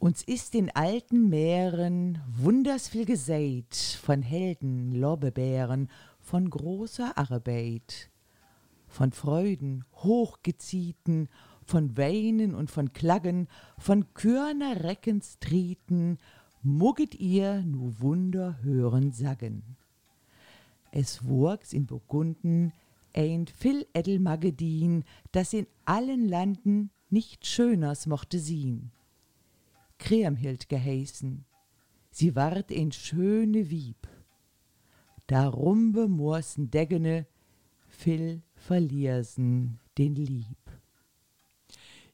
Uns ist in alten Meeren wunders viel gesät, von Helden, Lorbebeeren, von großer Arbeit, von Freuden, hochgeziehten, von Weinen und von Klaggen, von Körner Reckens Trieten, mugget ihr nu Wunder hören sagen. Es wuchs in Burgunden ein viel Edelmagedin, das in allen Landen nicht schöners mochte sien. Kriemhild geheißen. Sie ward ein schöne Wieb. Darum bemorsen Deggene, Phil verliersen den Lieb.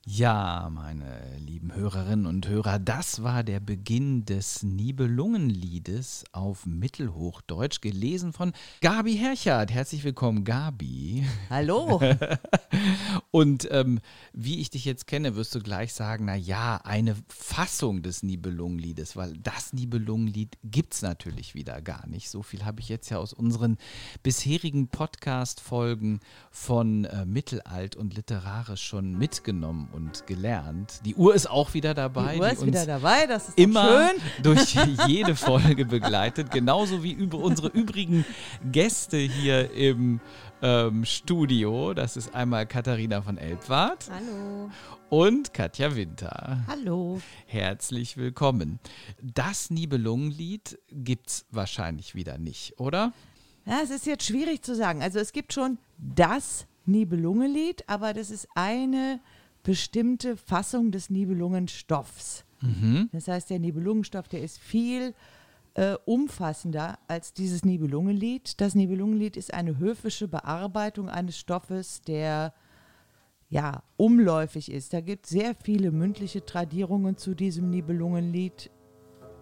Ja, meine lieben Hörerinnen und Hörer, das war der Beginn des Nibelungenliedes auf Mittelhochdeutsch, gelesen von Gabi Herchard. Herzlich willkommen, Gabi. Hallo. und ähm, wie ich dich jetzt kenne, wirst du gleich sagen, na ja, eine Fassung des Nibelungenliedes, weil das Nibelungenlied gibt es natürlich wieder gar nicht. So viel habe ich jetzt ja aus unseren bisherigen Podcast-Folgen von äh, Mittelalt und Literarisch schon mitgenommen und gelernt. Die Uhr ist auch wieder dabei. Die Uhr ist wieder dabei, das ist immer schön. durch jede Folge begleitet, genauso wie über unsere übrigen Gäste hier im ähm, Studio. Das ist einmal Katharina von Elbwart. Hallo. Und Katja Winter. Hallo. Herzlich willkommen. Das Nibelungenlied gibt es wahrscheinlich wieder nicht, oder? Ja, es ist jetzt schwierig zu sagen. Also es gibt schon das Nibelungenlied, aber das ist eine bestimmte Fassung des Nibelungenstoffs. Mhm. Das heißt, der Nibelungenstoff, der ist viel äh, umfassender als dieses Nibelungenlied. Das Nibelungenlied ist eine höfische Bearbeitung eines Stoffes, der ja umläufig ist. Da gibt es sehr viele mündliche Tradierungen zu diesem Nibelungenlied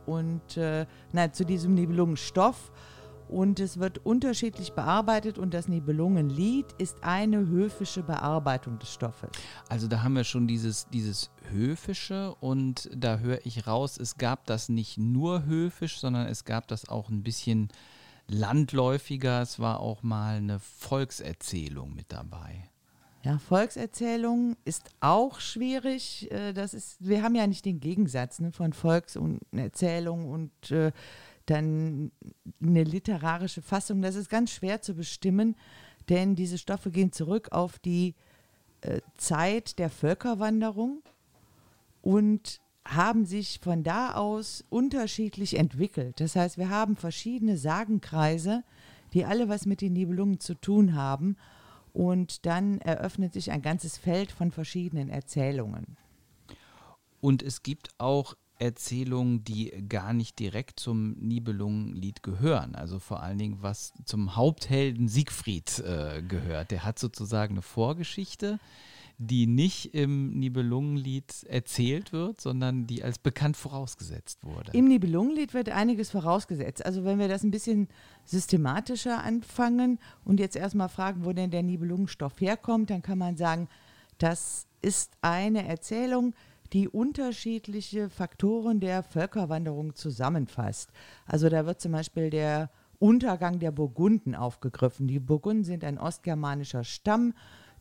und äh, nein, zu diesem Nibelungenstoff und es wird unterschiedlich bearbeitet und das Nibelungenlied ist eine höfische Bearbeitung des Stoffes. Also da haben wir schon dieses, dieses Höfische und da höre ich raus, es gab das nicht nur höfisch, sondern es gab das auch ein bisschen landläufiger. Es war auch mal eine Volkserzählung mit dabei. Ja, Volkserzählung ist auch schwierig. Äh, Das ist, wir haben ja nicht den Gegensatz ne, von Volks- und Erzählung und äh, dann eine literarische Fassung. Das ist ganz schwer zu bestimmen, denn diese Stoffe gehen zurück auf die äh, Zeit der Völkerwanderung und haben sich von da aus unterschiedlich entwickelt. Das heißt, wir haben verschiedene Sagenkreise, die alle was mit den Nibelungen zu tun haben. Und dann eröffnet sich ein ganzes Feld von verschiedenen Erzählungen. Und es gibt auch Erzählungen, die gar nicht direkt zum Nibelungenlied gehören. Also vor allen Dingen, was zum Haupthelden Siegfried äh, gehört. Der hat sozusagen eine Vorgeschichte, die nicht im Nibelungenlied erzählt wird, sondern die als bekannt vorausgesetzt wurde. Im Nibelungenlied wird einiges vorausgesetzt. Also wenn wir das ein bisschen systematischer anfangen und jetzt erstmal fragen, wo denn der Nibelungenstoff herkommt, dann kann man sagen, das ist eine Erzählung, die unterschiedliche Faktoren der Völkerwanderung zusammenfasst. Also da wird zum Beispiel der Untergang der Burgunden aufgegriffen. Die Burgunden sind ein ostgermanischer Stamm,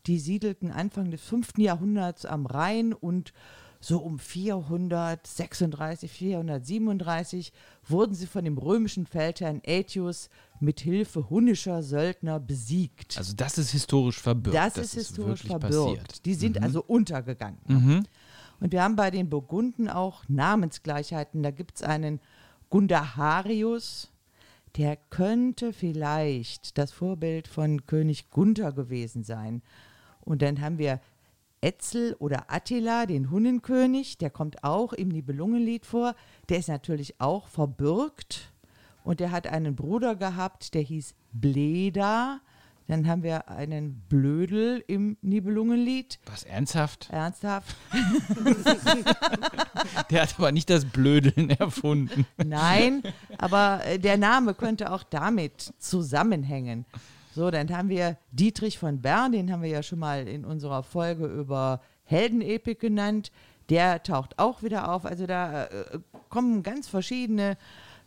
die siedelten Anfang des 5. Jahrhunderts am Rhein und so um 436, 437 wurden sie von dem römischen Feldherrn Aetius mit Hilfe hunnischer Söldner besiegt. Also das ist historisch verbürgt. das, ist historisch wirklich verbürgt. passiert. Die sind Mhm. also untergegangen. Mhm. Und wir haben bei den Burgunden auch Namensgleichheiten. Da gibt es einen Gundaharius, der könnte vielleicht das Vorbild von König Gunther gewesen sein. Und dann haben wir Etzel oder Attila, den Hunnenkönig, der kommt auch im Nibelungenlied vor. Der ist natürlich auch verbürgt und der hat einen Bruder gehabt, der hieß Bleda. Dann haben wir einen Blödel im Nibelungenlied. Was ernsthaft? Ernsthaft? Der hat aber nicht das Blödeln erfunden. Nein, aber äh, der Name könnte auch damit zusammenhängen. So, dann haben wir Dietrich von Bern, den haben wir ja schon mal in unserer Folge über Heldenepik genannt. Der taucht auch wieder auf. Also da äh, kommen ganz verschiedene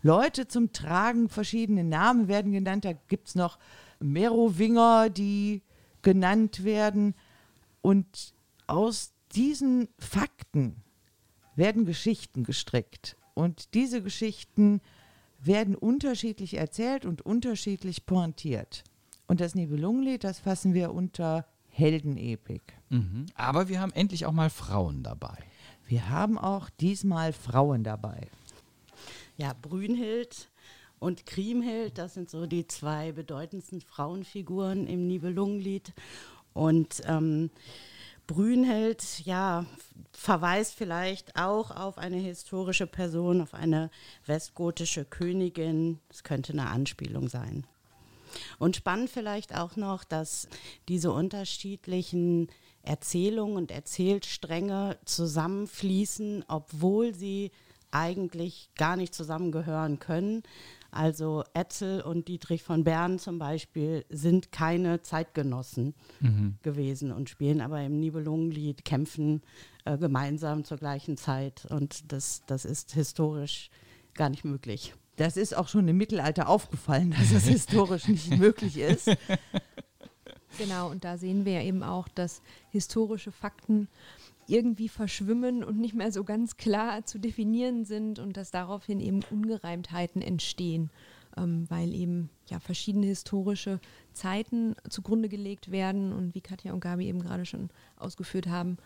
Leute zum Tragen, verschiedene Namen werden genannt. Da gibt es noch Merowinger, die genannt werden. Und aus diesen Fakten werden Geschichten gestrickt. Und diese Geschichten werden unterschiedlich erzählt und unterschiedlich pointiert. Und das Nibelungenlied, das fassen wir unter Heldenepik. Mhm. Aber wir haben endlich auch mal Frauen dabei. Wir haben auch diesmal Frauen dabei. Ja, Brünhild und Kriemhild, das sind so die zwei bedeutendsten Frauenfiguren im Nibelungenlied. Und ähm, Brünhild, ja, verweist vielleicht auch auf eine historische Person, auf eine westgotische Königin. Es könnte eine Anspielung sein. Und spannend vielleicht auch noch, dass diese unterschiedlichen Erzählungen und Erzählstränge zusammenfließen, obwohl sie eigentlich gar nicht zusammengehören können. Also Etzel und Dietrich von Bern zum Beispiel sind keine Zeitgenossen mhm. gewesen und spielen aber im Nibelungenlied, kämpfen äh, gemeinsam zur gleichen Zeit. Und das, das ist historisch gar nicht möglich. Das ist auch schon im Mittelalter aufgefallen, dass es historisch nicht möglich ist. Genau, und da sehen wir eben auch, dass historische Fakten irgendwie verschwimmen und nicht mehr so ganz klar zu definieren sind und dass daraufhin eben Ungereimtheiten entstehen, ähm, weil eben ja verschiedene historische Zeiten zugrunde gelegt werden und wie Katja und Gabi eben gerade schon ausgeführt haben,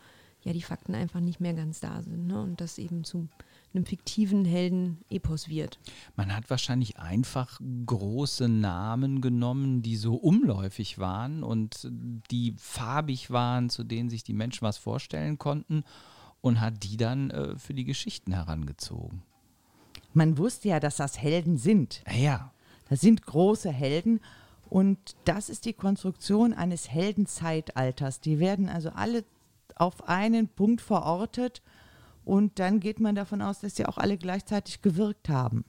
ja die Fakten einfach nicht mehr ganz da sind ne? und das eben zu einem fiktiven Helden-Epos wird. Man hat wahrscheinlich einfach große Namen genommen, die so umläufig waren und die farbig waren, zu denen sich die Menschen was vorstellen konnten und hat die dann äh, für die Geschichten herangezogen. Man wusste ja, dass das Helden sind. Ja. Das sind große Helden und das ist die Konstruktion eines Heldenzeitalters. Die werden also alle auf einen Punkt verortet und dann geht man davon aus, dass sie auch alle gleichzeitig gewirkt haben.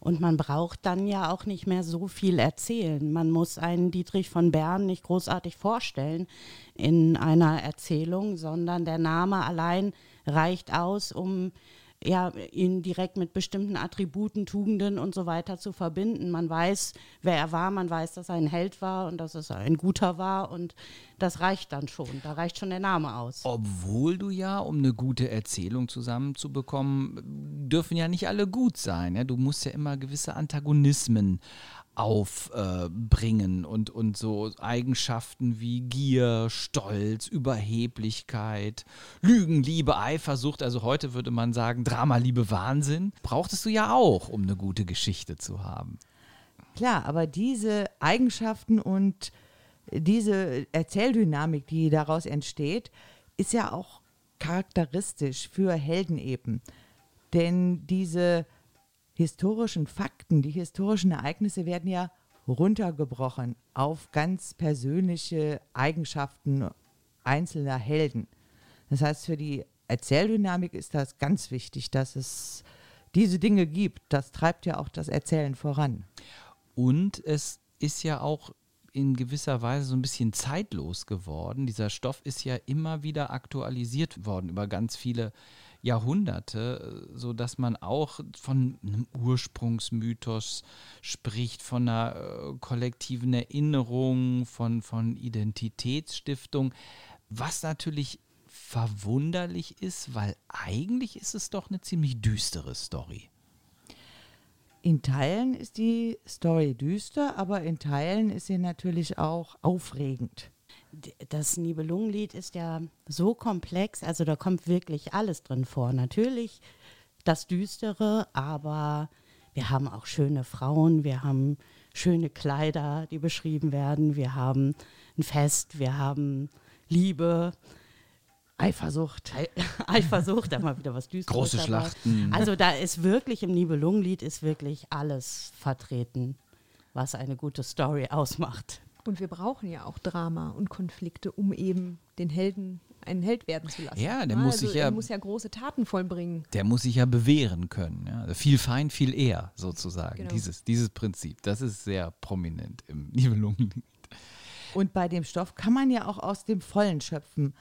Und man braucht dann ja auch nicht mehr so viel erzählen. Man muss einen Dietrich von Bern nicht großartig vorstellen in einer Erzählung, sondern der Name allein reicht aus, um ja, ihn direkt mit bestimmten Attributen, Tugenden und so weiter zu verbinden. Man weiß, wer er war, man weiß, dass er ein Held war und dass es ein guter war und das reicht dann schon. Da reicht schon der Name aus. Obwohl du ja, um eine gute Erzählung zusammenzubekommen, dürfen ja nicht alle gut sein. Ja? Du musst ja immer gewisse Antagonismen aufbringen äh, und, und so Eigenschaften wie Gier, Stolz, Überheblichkeit, Lügen, Liebe, Eifersucht, also heute würde man sagen Drama, Liebe, Wahnsinn, brauchtest du ja auch, um eine gute Geschichte zu haben. Klar, aber diese Eigenschaften und diese Erzähldynamik, die daraus entsteht, ist ja auch charakteristisch für Helden eben. Denn diese historischen Fakten, die historischen Ereignisse werden ja runtergebrochen auf ganz persönliche Eigenschaften einzelner Helden. Das heißt, für die Erzähldynamik ist das ganz wichtig, dass es diese Dinge gibt. Das treibt ja auch das Erzählen voran. Und es ist ja auch in gewisser Weise so ein bisschen zeitlos geworden. Dieser Stoff ist ja immer wieder aktualisiert worden über ganz viele Jahrhunderte, so dass man auch von einem Ursprungsmythos spricht, von einer äh, kollektiven Erinnerung, von, von Identitätsstiftung, was natürlich verwunderlich ist, weil eigentlich ist es doch eine ziemlich düstere Story. In Teilen ist die Story düster, aber in Teilen ist sie natürlich auch aufregend. Das Nibelungenlied ist ja so komplex, also da kommt wirklich alles drin vor. Natürlich das Düstere, aber wir haben auch schöne Frauen, wir haben schöne Kleider, die beschrieben werden, wir haben ein Fest, wir haben Liebe, Eifersucht. Eifersucht, da mal wieder was Düsteres. Große dabei. Schlachten. Also da ist wirklich im Nibelungenlied ist wirklich alles vertreten, was eine gute Story ausmacht. Und wir brauchen ja auch Drama und Konflikte, um eben den Helden einen Held werden zu lassen. Ja, der muss also sich ja, muss ja große Taten vollbringen. Der muss sich ja bewähren können. Ja? Also viel fein, viel eher sozusagen. Genau. Dieses, dieses Prinzip, das ist sehr prominent im Nibelungenlied. Und bei dem Stoff kann man ja auch aus dem Vollen schöpfen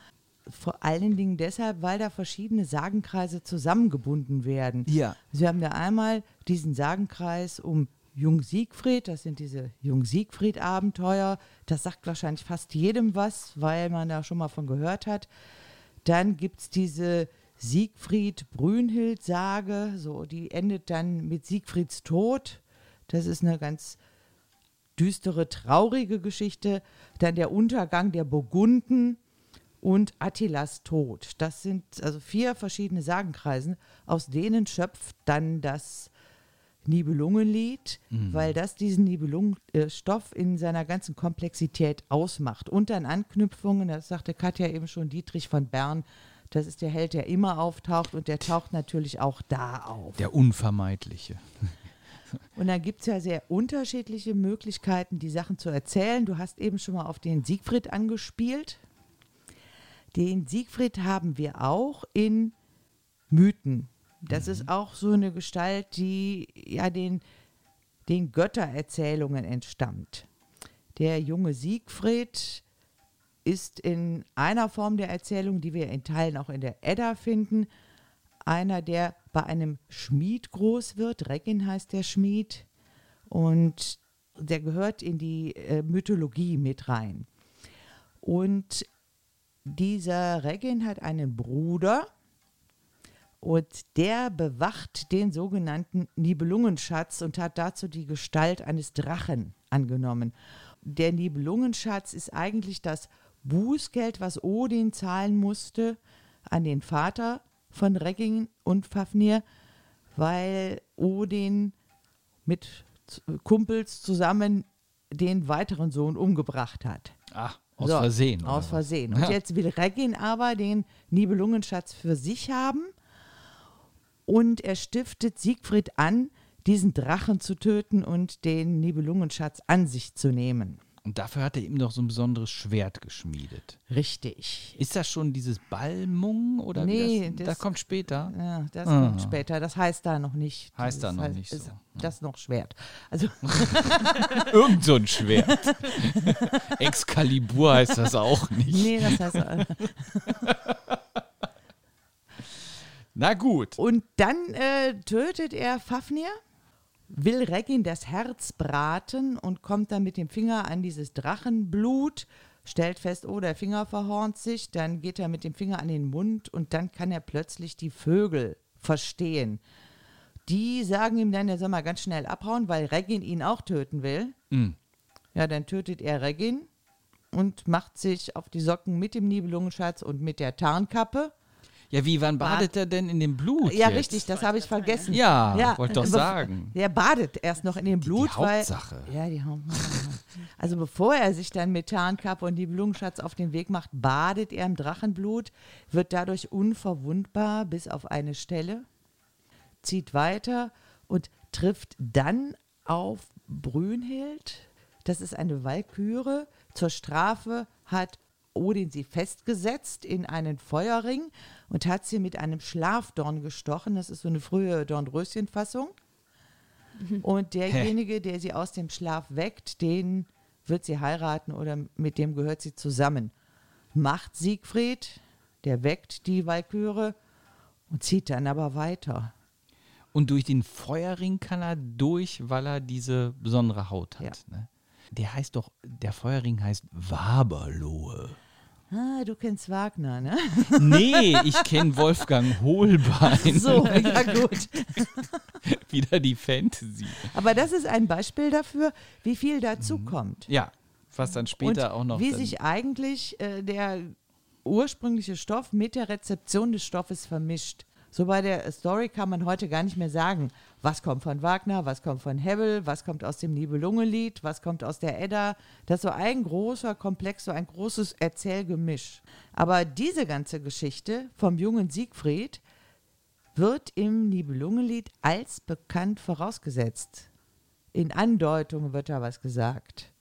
vor allen Dingen deshalb, weil da verschiedene Sagenkreise zusammengebunden werden. Ja. Sie haben da einmal diesen Sagenkreis um Jung Siegfried, das sind diese Jung Siegfried-Abenteuer. Das sagt wahrscheinlich fast jedem was, weil man da schon mal von gehört hat. Dann gibt es diese Siegfried Brünnhild Sage, so die endet dann mit Siegfrieds Tod. Das ist eine ganz düstere, traurige Geschichte. Dann der Untergang der Burgunden und Attilas Tod. Das sind also vier verschiedene Sagenkreisen, aus denen schöpft dann das Nibelungenlied, Mhm. weil das diesen Nibelungenstoff in seiner ganzen Komplexität ausmacht. Und dann Anknüpfungen, das sagte Katja eben schon, Dietrich von Bern, das ist der Held, der immer auftaucht und der taucht natürlich auch da auf. Der Unvermeidliche. Und dann gibt es ja sehr unterschiedliche Möglichkeiten, die Sachen zu erzählen. Du hast eben schon mal auf den Siegfried angespielt. Den Siegfried haben wir auch in Mythen. Das ist auch so eine Gestalt, die ja den, den Göttererzählungen entstammt. Der junge Siegfried ist in einer Form der Erzählung, die wir in Teilen auch in der Edda finden, einer, der bei einem Schmied groß wird. Regin heißt der Schmied. Und der gehört in die äh, Mythologie mit rein. Und dieser Regin hat einen Bruder und der bewacht den sogenannten Nibelungenschatz und hat dazu die Gestalt eines Drachen angenommen. Der Nibelungenschatz ist eigentlich das Bußgeld, was Odin zahlen musste an den Vater von Regin und Fafnir, weil Odin mit Kumpels zusammen den weiteren Sohn umgebracht hat. Ah, aus So, Versehen. Aus? Versehen. Und Ja. jetzt will Regin aber den Nibelungenschatz für sich haben und er stiftet Siegfried an, diesen Drachen zu töten und den Nibelungenschatz an sich zu nehmen. Und dafür hat er ihm noch so ein besonderes Schwert geschmiedet. Richtig. Ist das schon dieses Balmung oder Nee, das, das- das kommt später? Ja, das Ah. kommt später. Das heißt da noch nicht. Heißt da Das noch nicht ist so. Das noch Schwert. Also Irgend so ein Schwert. Excalibur heißt das auch nicht. nee, das heißt. Na gut. Und dann äh, tötet er Fafnir, will Regin das Herz braten und kommt dann mit dem Finger an dieses Drachenblut, stellt fest, oh, der Finger verhornt sich, dann geht er mit dem Finger an den Mund und dann kann er plötzlich die Vögel verstehen. Die sagen ihm dann, er soll mal ganz schnell abhauen, weil Regin ihn auch töten will. Mhm. Ja, dann tötet er Regin und macht sich auf die Socken mit dem Nibelungenschatz und mit der Tarnkappe. Ja, wie, wann badet er denn in dem Blut? Ja, jetzt? richtig, das habe ich vergessen. Ja, wollte doch sagen. Der badet erst noch in dem Blut. die Hauptsache. Weil, ja, die Hauptsache. Also bevor er sich dann mit Tarnkappe und Nibelungenschatz auf den Weg macht, badet er im Drachenblut, wird dadurch unverwundbar bis auf eine Stelle, zieht weiter und trifft dann auf Brünnhild. Das ist eine Walküre. Zur Strafe hat Odin sie festgesetzt in einen Feuerring und hat sie mit einem Schlafdorn gestochen. Das ist so eine frühe Dornröschenfassung. Und derjenige, der sie aus dem Schlaf weckt, den wird sie heiraten oder mit dem gehört sie zusammen. Macht Siegfried, der weckt die Walküre und zieht dann aber weiter. Und durch den Feuerring kann er durch, weil er diese besondere Haut hat. Ne? Der heißt doch, der Feuerring heißt Waberlohe. Ah, du kennst Wagner, ne? Nee, ich kenne Wolfgang Hohlbein. So, ja gut. Wieder die Fantasy. Aber das ist ein Beispiel dafür, wie viel dazu Mhm. kommt. Ja, was dann später und auch noch. wie sich eigentlich äh, der ursprüngliche Stoff mit der Rezeption des Stoffes vermischt. So bei der Story kann man heute gar nicht mehr sagen, was kommt von Wagner, was kommt von Hebbel, was kommt aus dem Nibelungenlied, was kommt aus der Edda. Das ist so ein großer Komplex, so ein großes Erzählgemisch. Aber diese ganze Geschichte vom jungen Siegfried wird im Nibelungenlied als bekannt vorausgesetzt. In Andeutungen wird da was gesagt.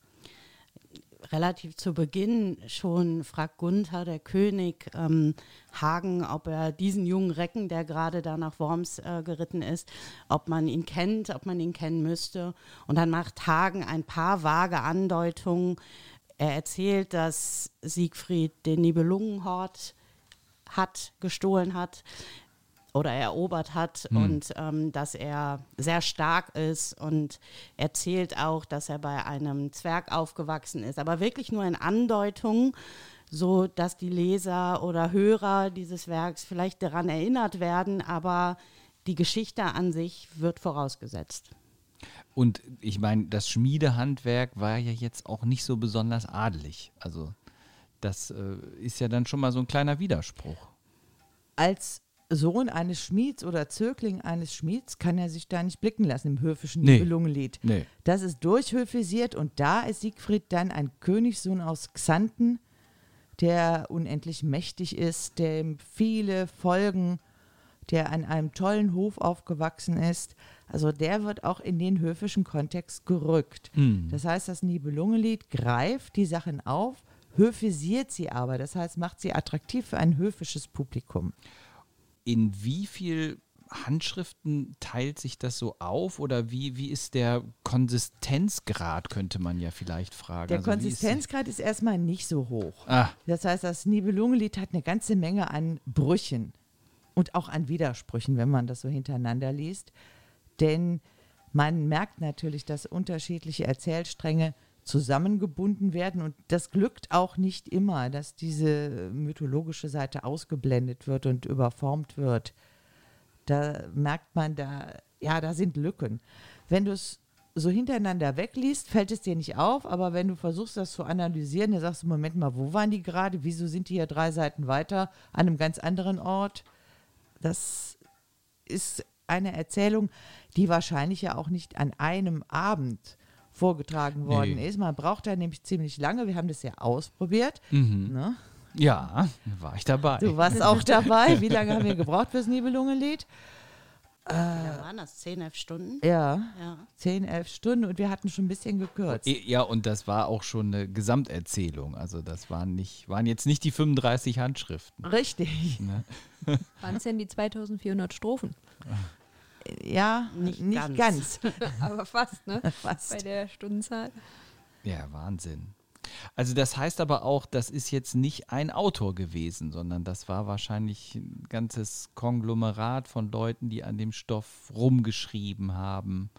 Relativ zu Beginn schon fragt Gunther, der König, ähm, Hagen, ob er diesen jungen Recken, der gerade da nach Worms äh, geritten ist, ob man ihn kennt, ob man ihn kennen müsste. Und dann macht Hagen ein paar vage Andeutungen. Er erzählt, dass Siegfried den Nibelungenhort hat, gestohlen hat oder erobert hat und ähm, dass er sehr stark ist und erzählt auch, dass er bei einem Zwerg aufgewachsen ist, aber wirklich nur in Andeutungen, so dass die Leser oder Hörer dieses Werks vielleicht daran erinnert werden, aber die Geschichte an sich wird vorausgesetzt. Und ich meine, das Schmiedehandwerk war ja jetzt auch nicht so besonders adelig. Also das äh, ist ja dann schon mal so ein kleiner Widerspruch. Als Sohn eines Schmieds oder Zögling eines Schmieds kann er sich da nicht blicken lassen im höfischen Nee. Nibelungenlied. Nee. Das ist durchhöfisiert und da ist Siegfried dann ein Königssohn aus Xanten, der unendlich mächtig ist, dem viele folgen, der an einem tollen Hof aufgewachsen ist. Also der wird auch in den höfischen Kontext gerückt. Das heißt, das Nibelungenlied greift die Sachen auf, höfisiert sie aber, das heißt, macht sie attraktiv für ein höfisches Publikum. In wie viel Handschriften teilt sich das so auf oder wie, wie ist der Konsistenzgrad, könnte man ja vielleicht fragen. Der Also wie ist- Konsistenzgrad ist erstmal nicht so hoch. Ah, Das heißt, das Nibelungenlied hat eine ganze Menge an Brüchen und auch an Widersprüchen, wenn man das so hintereinander liest. Denn man merkt natürlich, dass unterschiedliche Erzählstränge zusammengebunden werden und das glückt auch nicht immer, dass diese mythologische Seite ausgeblendet wird und überformt wird. Da merkt man, da, ja, da sind Lücken. Wenn du es so hintereinander wegliest, fällt es dir nicht auf, aber wenn du versuchst, das zu analysieren, dann sagst du, Moment mal, wo waren die gerade? Wieso sind die ja drei Seiten weiter an einem ganz anderen Ort? Das ist eine Erzählung, die wahrscheinlich ja auch nicht an einem Abend vorgetragen worden Nee. ist. Man braucht da nämlich ziemlich lange. Wir haben das ja ausprobiert. Ne? ja, war ich dabei. Du warst auch dabei. Wie lange haben wir gebraucht fürs Nibelungenlied? Da waren das 10, 11 Stunden. Ja, Ja. 10, 11 Stunden und wir hatten schon ein bisschen gekürzt. Ja, und das war auch schon eine Gesamterzählung. Also das waren nicht, waren jetzt nicht die 35 Handschriften. Richtig. Waren es denn die 2400 Strophen? Ja, Nicht nicht, ganz. ganz. Aber fast, ne? Bei Fast. der Stundenzahl. Ja, Wahnsinn. Also das heißt aber auch, das ist jetzt nicht ein Autor gewesen, sondern das war wahrscheinlich ein ganzes Konglomerat von Leuten, die an dem Stoff rumgeschrieben haben.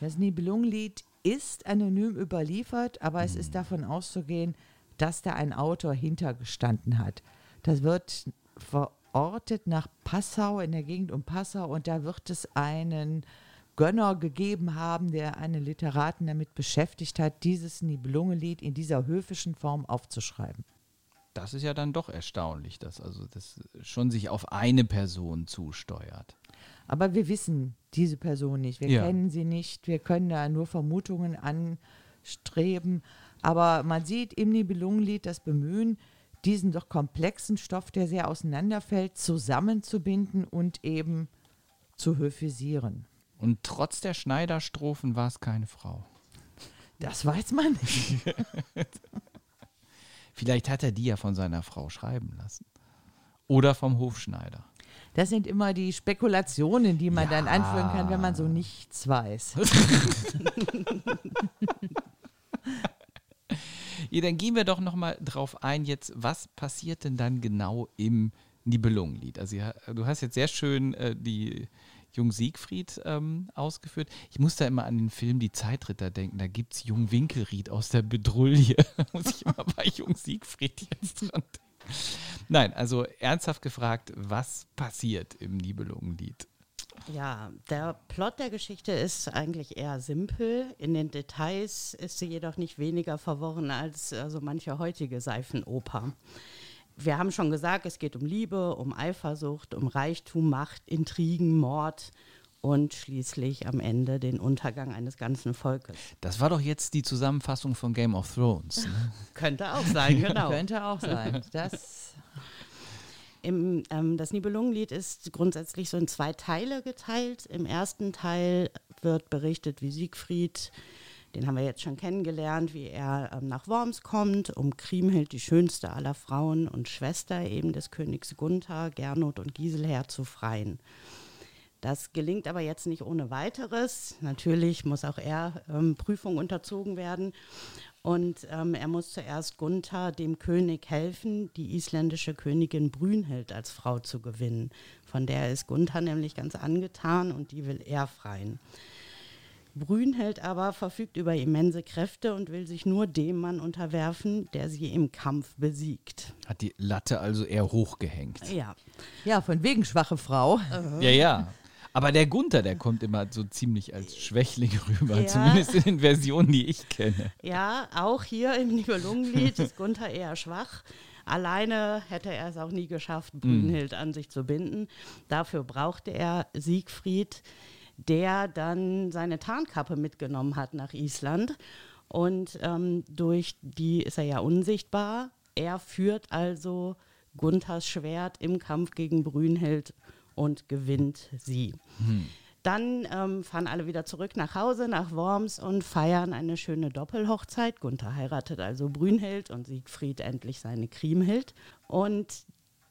Das Nibelungenlied ist anonym überliefert, aber es ist davon auszugehen, dass da ein Autor hintergestanden hat. Das wird verortet nach Passau, in der Gegend um Passau, und da wird es einen Gönner gegeben haben, der einen Literaten damit beschäftigt hat, dieses Nibelungenlied in dieser höfischen Form aufzuschreiben. Das ist ja dann doch erstaunlich, dass also das schon sich auf eine Person zusteuert. Aber wir wissen diese Person nicht, wir Ja. kennen sie nicht, wir können da nur Vermutungen anstreben. Aber man sieht im Nibelungenlied das Bemühen, diesen doch komplexen Stoff, der sehr auseinanderfällt, zusammenzubinden und eben zu höfisieren. Und trotz der Schneiderstrophen war es keine Frau. Das weiß man nicht. Vielleicht hat er die ja von seiner Frau schreiben lassen. Oder vom Hofschneider. Das sind immer die Spekulationen, die man Ja. dann anführen kann, wenn man so nichts weiß. Ja, dann gehen wir doch noch mal drauf ein jetzt, was passiert denn dann genau im Nibelungenlied? Also du hast jetzt sehr schön äh, die Jung Siegfried ähm, ausgeführt. Ich muss da immer an den Film Die Zeitritter denken. Da gibt es Jung Winkelried aus der Bedrulle. Muss ich immer bei Jung Siegfried jetzt dran denken. Nein, also ernsthaft gefragt, was passiert im Nibelungenlied? Ja, der Plot der Geschichte ist eigentlich eher simpel. In den Details ist sie jedoch nicht weniger verworren als so manche heutige Seifenoper. Wir haben schon gesagt, es geht um Liebe, um Eifersucht, um Reichtum, Macht, Intrigen, Mord und schließlich am Ende den Untergang eines ganzen Volkes. Das war doch jetzt die Zusammenfassung von Game of Thrones. Ne? Könnte auch sein, genau. Könnte auch sein. Das Im, ähm, das Nibelungenlied ist grundsätzlich so in zwei Teile geteilt. Im ersten Teil wird berichtet, wie Siegfried, den haben wir jetzt schon kennengelernt, wie er ähm, nach Worms kommt, um Kriemhild, die schönste aller Frauen und Schwester eben des Königs Gunther, Gernot und Giselher zu freien. Das gelingt aber jetzt nicht ohne weiteres. Natürlich muss auch er ähm, Prüfung unterzogen werden. Und ähm, er muss zuerst Gunther, dem König, helfen, die isländische Königin Brünnhild als Frau zu gewinnen. Von der ist Gunther nämlich ganz angetan und die will er freien. Brünhild aber verfügt über immense Kräfte und will sich nur dem Mann unterwerfen, der sie im Kampf besiegt. Hat die Latte also eher hochgehängt. Ja. Ja, von wegen schwache Frau. Ja, ja. Aber der Gunther, der kommt immer so ziemlich als Schwächling rüber, Ja. zumindest in den Versionen, die ich kenne. Ja, auch hier im Nibelungenlied ist Gunther eher schwach. Alleine hätte er es auch nie geschafft, Brünnhild an sich zu binden. Dafür brauchte er Siegfried, der dann seine Tarnkappe mitgenommen hat nach Island. Und ähm, durch die ist er ja unsichtbar. Er führt also Gunthers Schwert im Kampf gegen Brünnhild und gewinnt sie. Dann ähm, fahren alle wieder zurück nach Hause, nach Worms und feiern eine schöne Doppelhochzeit. Gunther heiratet also Brünnhild und Siegfried endlich seine Kriemhild. Und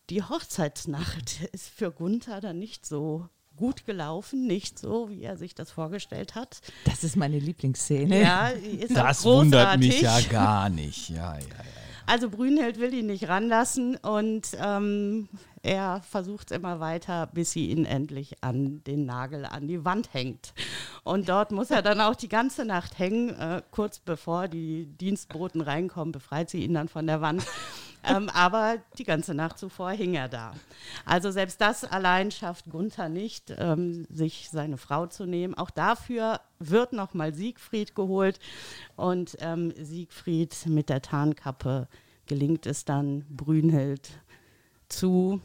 die Hochzeitsnacht ist für Gunther dann nicht so gut gelaufen, nicht so, wie er sich das vorgestellt hat. Das ist meine Lieblingsszene. Ja, ist auch Das wundert mich ja gar nicht. Ja, ja, ja. Also Brünnhild will ihn nicht ranlassen und ähm, er versucht es immer weiter, bis sie ihn endlich an den Nagel an die Wand hängt. Und dort muss er dann auch die ganze Nacht hängen. Äh, kurz bevor die Dienstboten reinkommen, befreit sie ihn dann von der Wand. Ähm, aber die ganze Nacht zuvor hing er da. Also selbst das allein schafft Gunther nicht, ähm, sich seine Frau zu nehmen. Auch dafür wird nochmal Siegfried geholt. Und ähm, Siegfried mit der Tarnkappe gelingt es dann, Brünnhild zu,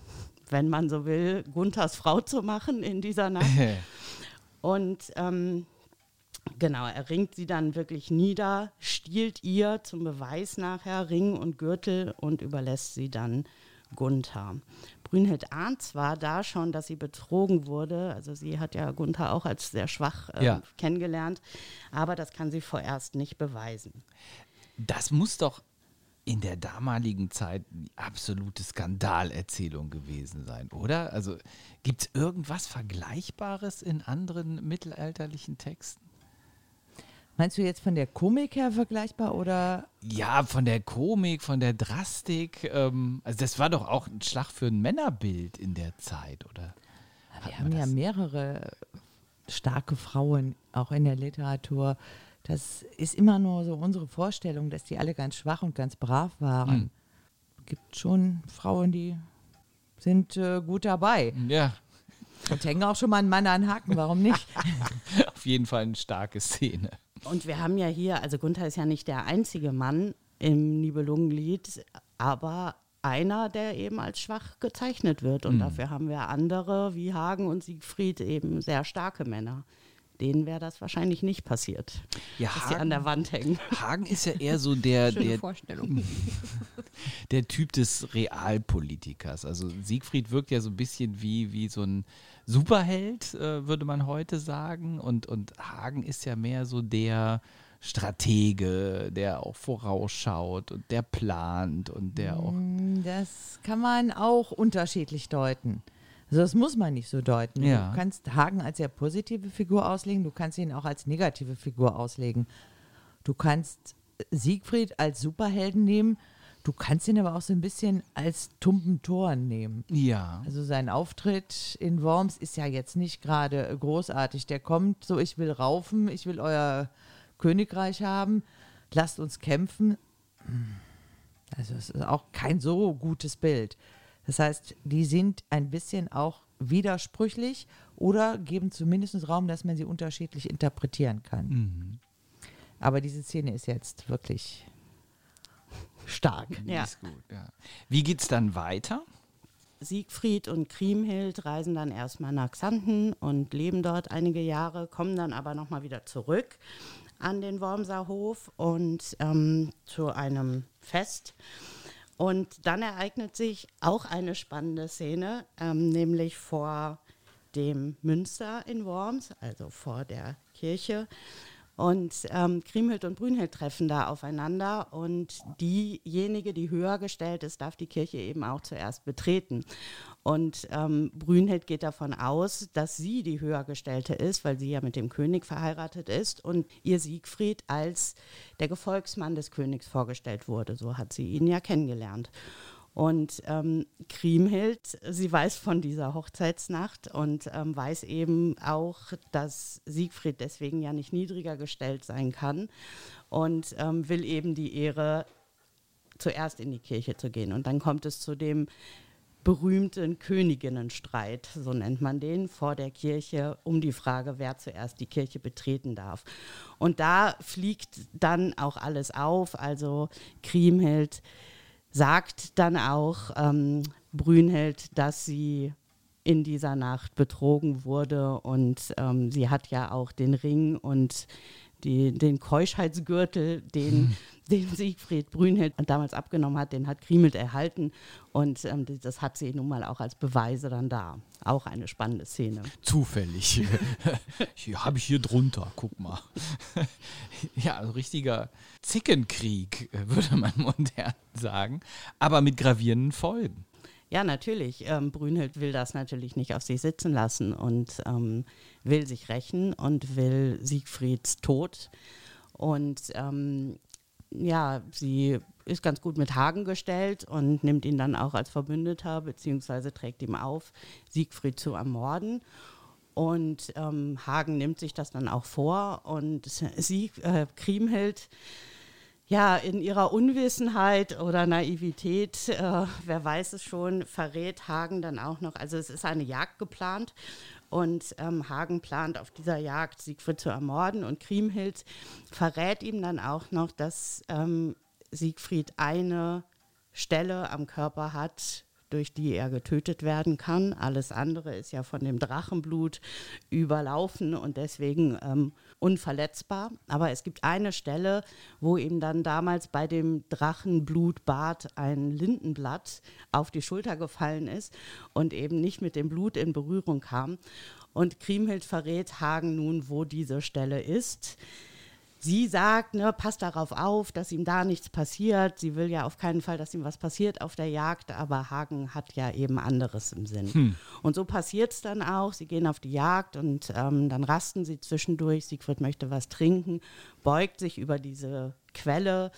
wenn man so will, Gunthers Frau zu machen in dieser Nacht. Und ähm, genau, er ringt sie dann wirklich nieder, stiehlt ihr zum Beweis nachher Ring und Gürtel und überlässt sie dann Gunther. Brünnhild ahnt zwar da schon, dass sie betrogen wurde, also sie hat ja Gunther auch als sehr schwach ähm, Ja. kennengelernt, aber das kann sie vorerst nicht beweisen. Das muss doch in der damaligen Zeit eine absolute Skandalerzählung gewesen sein, oder? Also gibt es irgendwas Vergleichbares in anderen mittelalterlichen Texten? Meinst du jetzt von der Komik her vergleichbar oder Ja, von der Komik, von der Drastik. Ähm, also das war doch auch ein Schlag für ein Männerbild in der Zeit, oder? Wir haben ja mehrere starke Frauen, auch in der Literatur. Das ist immer nur so unsere Vorstellung, dass die alle ganz schwach und ganz brav waren. Gibt schon Frauen, die sind äh, gut dabei. Ja, Und hängen auch schon mal einen Mann an den Haken, warum nicht? auf jeden Fall eine starke Szene. Und wir haben ja hier, also Gunther ist ja nicht der einzige Mann im Nibelungenlied, aber einer, der eben als schwach gezeichnet wird. Und dafür haben wir andere wie Hagen und Siegfried eben sehr starke Männer. Denen wäre das wahrscheinlich nicht passiert, Ja, dass sie an der Wand hängen. Hagen ist ja eher so der, Schöne der, Vorstellung. der Typ des Realpolitikers. Also Siegfried wirkt ja so ein bisschen wie, wie so ein Superheld, äh, würde man heute sagen. Und, und Hagen ist ja mehr so der Stratege, der auch vorausschaut und der plant und der auch. Das kann man auch unterschiedlich deuten. Also das muss man nicht so deuten. Ja. Du kannst Hagen als sehr positive Figur auslegen, du kannst ihn auch als negative Figur auslegen. Du kannst Siegfried als Superhelden nehmen, du kannst ihn aber auch so ein bisschen als tumpen Toren nehmen. Ja. Also sein Auftritt in Worms ist ja jetzt nicht gerade großartig. Der kommt so, ich will raufen, ich will euer Königreich haben, lasst uns kämpfen. Also es ist auch kein so gutes Bild. Das heißt, die sind ein bisschen auch widersprüchlich oder geben zumindest Raum, dass man sie unterschiedlich interpretieren kann. Aber diese Szene ist jetzt wirklich stark. Die Ja. Ist gut, ja. Wie geht's dann weiter? Siegfried und Kriemhild reisen dann erstmal nach Xanten und leben dort einige Jahre, kommen dann aber nochmal wieder zurück an den Wormser Hof und ähm, zu einem Fest. Und dann ereignet sich auch eine spannende Szene, ähm, nämlich vor dem Münster in Worms, also vor der Kirche. Und ähm, Kriemhild und Brünnhild treffen da aufeinander und diejenige, die höher gestellt ist, darf die Kirche eben auch zuerst betreten. Und ähm, Brünnhild geht davon aus, dass sie die höher gestellte ist, weil sie ja mit dem König verheiratet ist und ihr Siegfried als der Gefolgsmann des Königs vorgestellt wurde. So hat sie ihn ja kennengelernt. Und ähm, Kriemhild, sie weiß von dieser Hochzeitsnacht und ähm, weiß eben auch, dass Siegfried deswegen ja nicht niedriger gestellt sein kann und ähm, will eben die Ehre, zuerst in die Kirche zu gehen. Und dann kommt es zu dem berühmten Königinnenstreit, so nennt man den, vor der Kirche um die Frage, wer zuerst die Kirche betreten darf. Und da fliegt dann auch alles auf. Also Kriemhild sagt dann auch ähm, Brünhild, dass sie in dieser Nacht betrogen wurde und ähm, sie hat ja auch den Ring und die, den Keuschheitsgürtel, den, den Siegfried Brünhild damals abgenommen hat, den hat Kriemhild erhalten und ähm, das hat sie nun mal auch als Beweise dann da. Auch eine spannende Szene. Zufällig. Habe ich hier drunter, guck mal. ja, also richtiger Zickenkrieg, würde man modern sagen, aber mit gravierenden Folgen. Ja, natürlich. Ähm, Brünnhild will das natürlich nicht auf sich sitzen lassen und ähm, will sich rächen und will Siegfrieds Tod. Und ähm, ja, sie ist ganz gut mit Hagen gestellt und nimmt ihn dann auch als Verbündeter, beziehungsweise trägt ihm auf, Siegfried zu ermorden. Und ähm, Hagen nimmt sich das dann auch vor und sie, äh, Kriemhild, ja, in ihrer Unwissenheit oder Naivität, äh, wer weiß es schon, verrät Hagen dann auch noch. Also es ist eine Jagd geplant und ähm, Hagen plant auf dieser Jagd Siegfried zu ermorden. Und Kriemhild verrät ihm dann auch noch, dass ähm, Siegfried eine Stelle am Körper hat, durch die er getötet werden kann. Alles andere ist ja von dem Drachenblut überlaufen und deswegen ähm, unverletzbar. Aber es gibt eine Stelle, wo ihm dann damals bei dem Drachenblutbad ein Lindenblatt auf die Schulter gefallen ist und eben nicht mit dem Blut in Berührung kam. Und Kriemhild verrät Hagen nun, wo diese Stelle ist. Sie sagt, ne, passt darauf auf, dass ihm da nichts passiert. Sie will ja auf keinen Fall, dass ihm was passiert auf der Jagd, aber Hagen hat ja eben anderes im Sinn. Hm. Und so passiert es dann auch. Sie gehen auf die Jagd und ähm, dann rasten sie zwischendurch. Siegfried möchte was trinken, beugt sich über diese Quelle,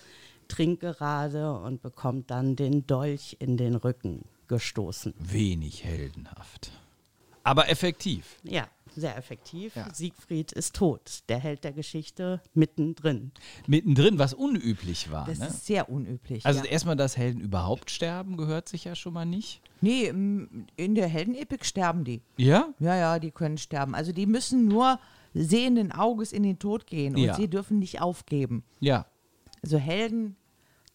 trinkt gerade und bekommt dann den Dolch in den Rücken gestoßen. Wenig heldenhaft. Aber effektiv. Ja sehr effektiv. Ja. Siegfried ist tot, der Held der Geschichte mittendrin. Mittendrin, was unüblich war. Das ne? ist sehr unüblich. Also ja. erstmal, dass Helden überhaupt sterben, gehört sich ja schon mal nicht. Nee, in der Heldenepik sterben die. Ja? Ja, ja, die können sterben. Also die müssen nur sehenden Auges in den Tod gehen und ja. sie dürfen nicht aufgeben. Ja. Also Helden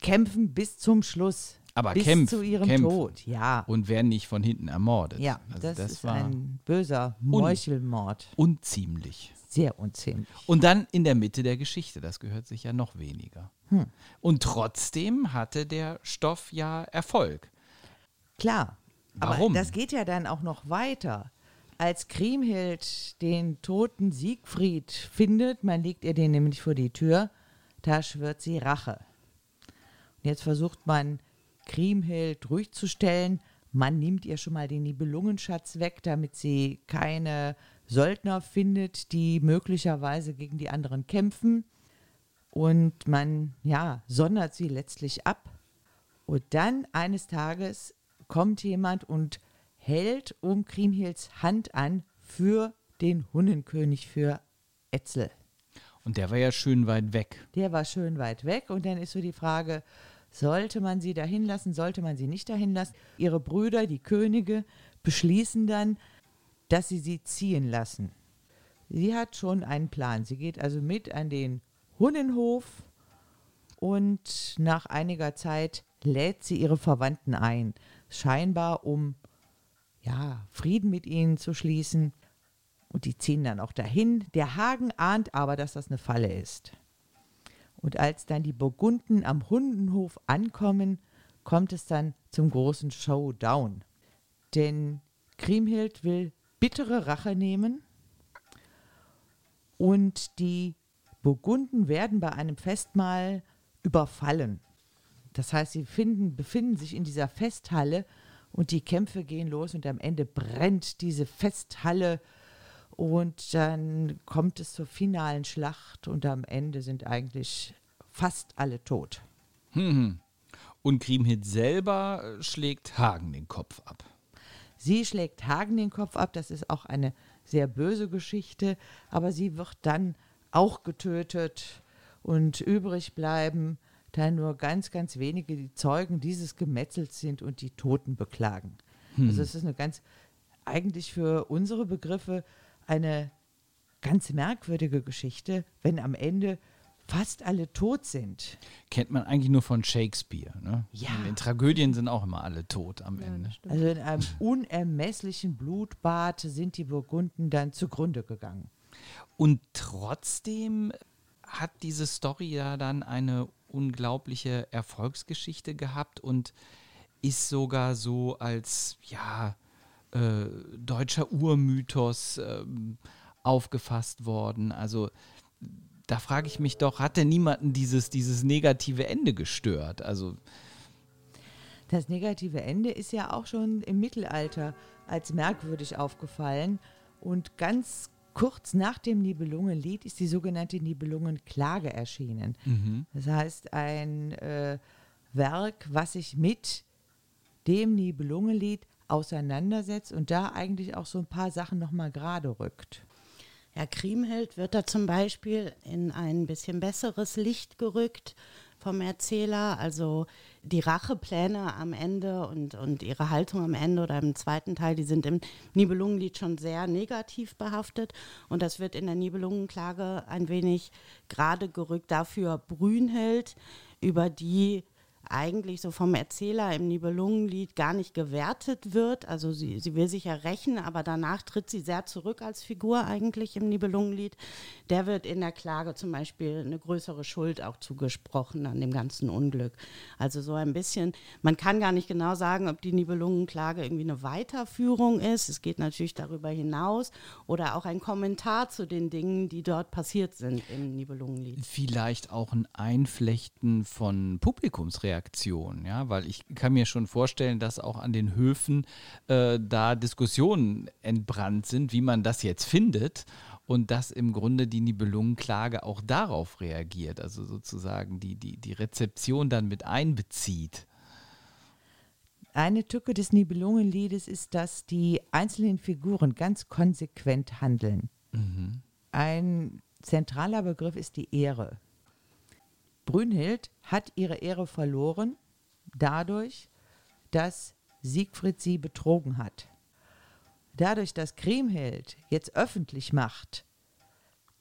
kämpfen bis zum Schluss. Aber bis kämpfen, zu ihrem kämpfen. Tod, ja. Und werden nicht von hinten ermordet. Ja, also das, das, ist ein böser Meuchelmord. unziemlich. Sehr unziemlich. Und dann in der Mitte der Geschichte, das gehört sich ja noch weniger. Hm. Und trotzdem hatte der Stoff ja Erfolg. Klar. Warum? Aber das geht ja dann auch noch weiter. Als Kriemhild den toten Siegfried findet, man legt ihr den nämlich vor die Tür, da schwört sie Rache. Und jetzt versucht man Kriemhild ruhig zu stellen. Man nimmt ihr schon mal den Nibelungenschatz weg, damit sie keine Söldner findet, die möglicherweise gegen die anderen kämpfen. Und man, ja, sondert sie letztlich ab. Und dann eines Tages kommt jemand und hält um Kriemhilds Hand an für den Hunnenkönig, für Etzel. Und der war ja schön weit weg. Der war schön weit weg. Und dann ist so die Frage, sollte man sie dahin lassen, sollte man sie nicht dahin lassen? Ihre Brüder, die Könige, beschließen dann, dass sie sie ziehen lassen. Sie hat schon einen Plan. Sie geht also mit an den Hunnenhof und nach einiger Zeit lädt sie ihre Verwandten ein, scheinbar um ja, Frieden mit ihnen zu schließen. Und die ziehen dann auch dahin. Der Hagen ahnt aber, dass das eine Falle ist. Und als dann die Burgunden am Hundenhof ankommen, kommt es dann zum großen Showdown. Denn Kriemhild will bittere Rache nehmen und die Burgunden werden bei einem Festmahl überfallen. Das heißt, sie finden, befinden sich in dieser Festhalle und die Kämpfe gehen los und am Ende brennt diese Festhalle und dann kommt es zur finalen Schlacht und am Ende sind eigentlich fast alle tot. Hm. Und Und Kriemhild selber äh, schlägt Hagen den Kopf ab. Sie schlägt Hagen den Kopf ab, das ist auch eine sehr böse Geschichte, aber sie wird dann auch getötet und übrig bleiben da nur ganz, ganz wenige die Zeugen dieses Gemetzels sind und die Toten beklagen. Hm. Also es ist eine ganz, eigentlich für unsere Begriffe eine ganz merkwürdige Geschichte, wenn am Ende fast alle tot sind. Kennt man eigentlich nur von Shakespeare. Ne? Ja. In den Tragödien sind auch immer alle tot am Ja, Ende. Also in einem unermesslichen Blutbad sind die Burgunden dann zugrunde gegangen. Und trotzdem hat diese Story ja dann eine unglaubliche Erfolgsgeschichte gehabt und ist sogar so als ja äh, deutscher Urmythos ähm, aufgefasst worden. Also da frage ich mich doch, hat denn niemanden dieses, dieses negative Ende gestört? Also Das negative Ende ist ja auch schon im Mittelalter als merkwürdig aufgefallen. Und ganz kurz nach dem Nibelungenlied ist die sogenannte Nibelungenklage erschienen. Das heißt, ein äh, Werk, was sich mit dem Nibelungenlied auseinandersetzt und da eigentlich auch so ein paar Sachen nochmal gerade rückt. Ja, Kriemhild wird da zum Beispiel in ein bisschen besseres Licht gerückt vom Erzähler. Also die Rachepläne am Ende und, und ihre Haltung am Ende oder im zweiten Teil, die sind im Nibelungenlied schon sehr negativ behaftet. Und das wird in der Nibelungenklage ein wenig gerade gerückt. Dafür Brünnhild, über die eigentlich so vom Erzähler im Nibelungenlied gar nicht gewertet wird. Also sie, sie will sich ja rächen, aber danach tritt sie sehr zurück als Figur eigentlich im Nibelungenlied. Der wird in der Klage zum Beispiel eine größere Schuld auch zugesprochen an dem ganzen Unglück. Also so ein bisschen, man kann gar nicht genau sagen, ob die Nibelungenklage irgendwie eine Weiterführung ist. Es geht natürlich darüber hinaus oder auch ein Kommentar zu den Dingen, die dort passiert sind im Nibelungenlied. vielleicht auch ein Einflechten von Publikumsreaktionen, ja, weil ich kann mir schon vorstellen, dass auch an den Höfen äh, da Diskussionen entbrannt sind, wie man das jetzt findet und dass im Grunde die Nibelungenklage auch darauf reagiert, also sozusagen die, die, die Rezeption dann mit einbezieht. Eine Tücke des Nibelungenliedes ist, dass die einzelnen Figuren ganz konsequent handeln. Ein zentraler Begriff ist die Ehre. Brünnhild hat ihre Ehre verloren dadurch, dass Siegfried sie betrogen hat. Dadurch, dass Kriemhild jetzt öffentlich macht,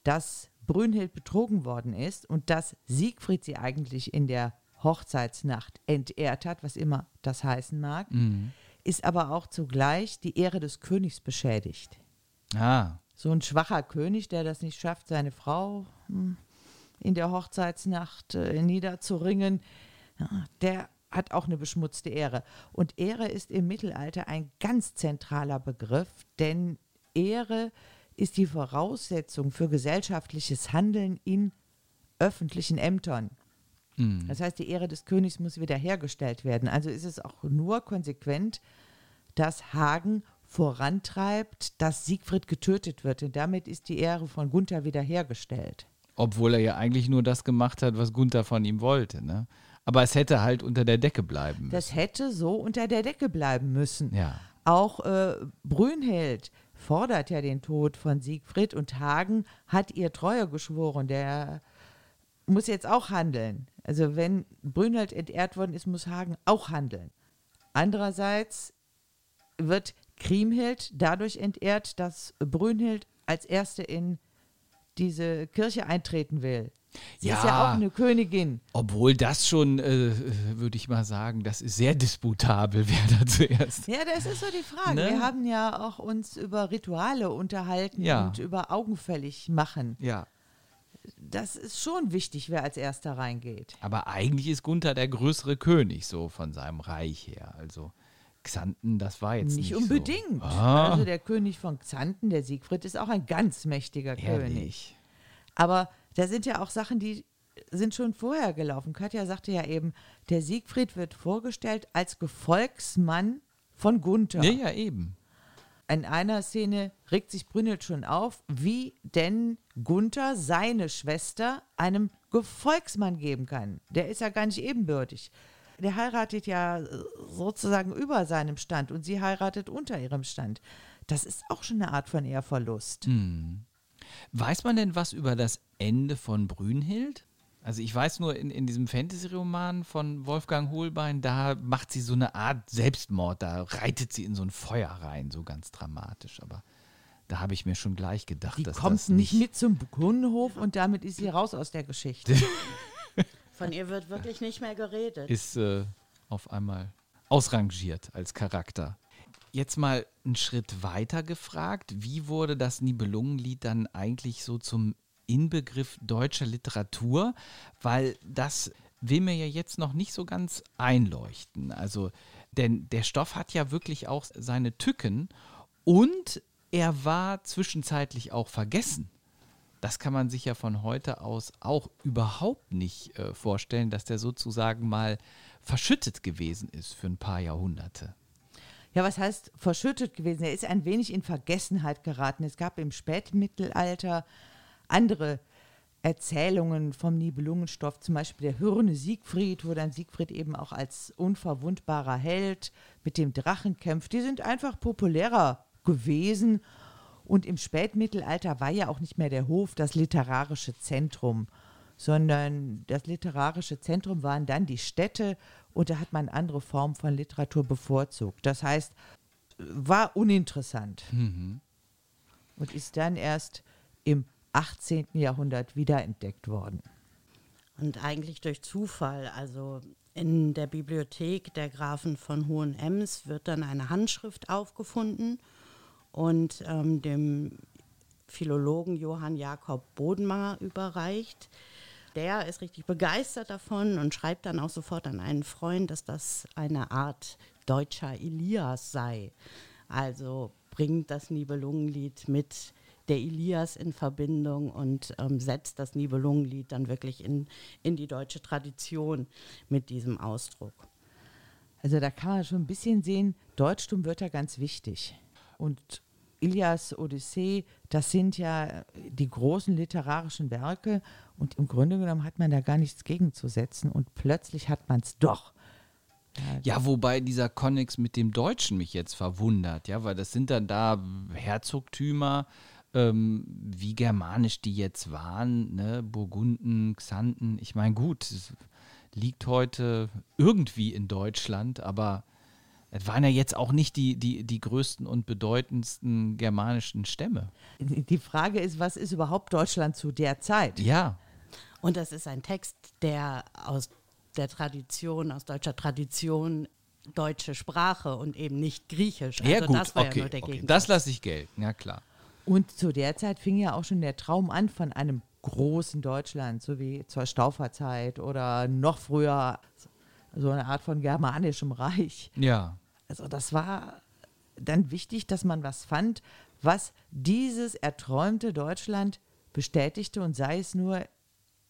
dass Brünnhild betrogen worden ist und dass Siegfried sie eigentlich in der Hochzeitsnacht entehrt hat, was immer das heißen mag, ist aber auch zugleich die Ehre des Königs beschädigt. Ah, So ein schwacher König, der das nicht schafft, seine Frau hm, in der Hochzeitsnacht äh, niederzuringen, ja, der hat auch eine beschmutzte Ehre. Und Ehre ist im Mittelalter ein ganz zentraler Begriff, denn Ehre ist die Voraussetzung für gesellschaftliches Handeln in öffentlichen Ämtern. Das heißt, die Ehre des Königs muss wiederhergestellt werden. Also ist es auch nur konsequent, dass Hagen vorantreibt, dass Siegfried getötet wird. Und damit ist die Ehre von Gunther wiederhergestellt. Obwohl er ja eigentlich nur das gemacht hat, was Gunther von ihm wollte. Ne? Aber es hätte halt unter der Decke bleiben müssen. Das hätte so unter der Decke bleiben müssen. Ja. Auch äh, Brünnhild fordert ja den Tod von Siegfried und Hagen hat ihr Treue geschworen. Der muss jetzt auch handeln. Also wenn Brünnhild entehrt worden ist, muss Hagen auch handeln. Andererseits wird Kriemhild dadurch entehrt, dass Brünnhild als Erste in diese Kirche eintreten will. Sie ist ja Ja. auch eine Königin. Obwohl das schon, äh, würde ich mal sagen, das ist sehr disputabel, wer da zuerst. Ja, das ist so die Frage. Ne? Wir haben ja auch uns über Rituale unterhalten Ja. und über Augenfällig machen. Ja. Das ist schon wichtig, wer als erster reingeht. Aber eigentlich ist Gunther der größere König, so von seinem Reich her. Also Xanten, das war jetzt nicht, Nicht unbedingt. So. Ah, Also der König von Xanten, der Siegfried, ist auch ein ganz mächtiger König. Aber da sind ja auch Sachen, die sind schon vorher gelaufen. Katja sagte ja eben, der Siegfried wird vorgestellt als Gefolgsmann von Gunther. Ja, ja, eben. In einer Szene regt sich Brünnhild schon auf, wie denn Gunther seine Schwester einem Gefolgsmann geben kann. Der ist ja gar nicht ebenbürtig. der heiratet ja sozusagen über seinem Stand und sie heiratet unter ihrem Stand. Das ist auch schon eine Art von Ehrverlust. Hm. Weiß man denn was über das Ende von Brünnhild? Also ich weiß nur, in, in diesem Fantasy-Roman von Wolfgang Hohlbein, da macht sie so eine Art Selbstmord, da reitet sie in so ein Feuer rein, so ganz dramatisch. Aber da habe ich mir schon gleich gedacht, Die dass kommt das nicht nicht mit zum Kundenhof und damit ist sie raus aus der Geschichte. Von ihr wird wirklich nicht mehr geredet. ist äh, auf einmal ausrangiert als Charakter. Jetzt mal einen Schritt weiter gefragt, wie wurde das Nibelungenlied dann eigentlich so zum Inbegriff deutscher Literatur? Weil das will mir ja jetzt noch nicht so ganz einleuchten. Also, denn der Stoff hat ja wirklich auch seine Tücken und er war zwischenzeitlich auch vergessen. Das kann man sich ja von heute aus auch überhaupt nicht äh, vorstellen, dass der sozusagen mal verschüttet gewesen ist für ein paar Jahrhunderte. Ja, was heißt verschüttet gewesen? Er ist ein wenig in Vergessenheit geraten. Es gab im Spätmittelalter andere Erzählungen vom Nibelungenstoff, zum Beispiel der Hürne Siegfried, wo dann Siegfried eben auch als unverwundbarer Held mit dem Drachen kämpft. Die sind einfach populärer gewesen. Und im Spätmittelalter war ja auch nicht mehr der Hof das literarische Zentrum, sondern das literarische Zentrum waren dann die Städte und da hat man andere Formen von Literatur bevorzugt. Das heißt, war uninteressant und ist dann erst im 18. Jahrhundert wiederentdeckt worden. Und eigentlich durch Zufall. Also in der Bibliothek der Grafen von Hohenems wird dann eine Handschrift aufgefunden und ähm, dem Philologen Johann Jakob Bodenmar überreicht. Der ist richtig begeistert davon und schreibt dann auch sofort an einen Freund, dass das eine Art deutscher Elias sei. Also bringt das Nibelungenlied mit der Elias in Verbindung und ähm, setzt das Nibelungenlied dann wirklich in, in die deutsche Tradition mit diesem Ausdruck. Also da kann man schon ein bisschen sehen, Deutschtum wird da ganz wichtig. Und Ilias, Odyssee, das sind ja die großen literarischen Werke und im Grunde genommen hat man da gar nichts gegenzusetzen und plötzlich hat man es doch. Ja, wobei dieser Konnex mit dem Deutschen mich jetzt verwundert, ja, weil das sind dann da Herzogtümer, ähm, wie germanisch die jetzt waren, ne? Burgunden, Xanten. Ich meine, gut, liegt heute irgendwie in Deutschland, aber es waren ja jetzt auch nicht die, die, die größten und bedeutendsten germanischen Stämme. Die Frage ist, was ist überhaupt Deutschland zu der Zeit? Ja, Und das ist ein Text, der aus der Tradition, aus deutscher Tradition, deutsche Sprache und eben nicht Griechisch. ja also gut, das war okay, ja nur der okay. Gegensatz. das lasse ich gelten, ja klar. Und zu der Zeit fing ja auch schon der Traum an von einem großen Deutschland, so wie zur Stauferzeit oder noch früher so eine Art von germanischem Reich. Ja, Also das war dann wichtig, dass man was fand, was dieses erträumte Deutschland bestätigte und sei es nur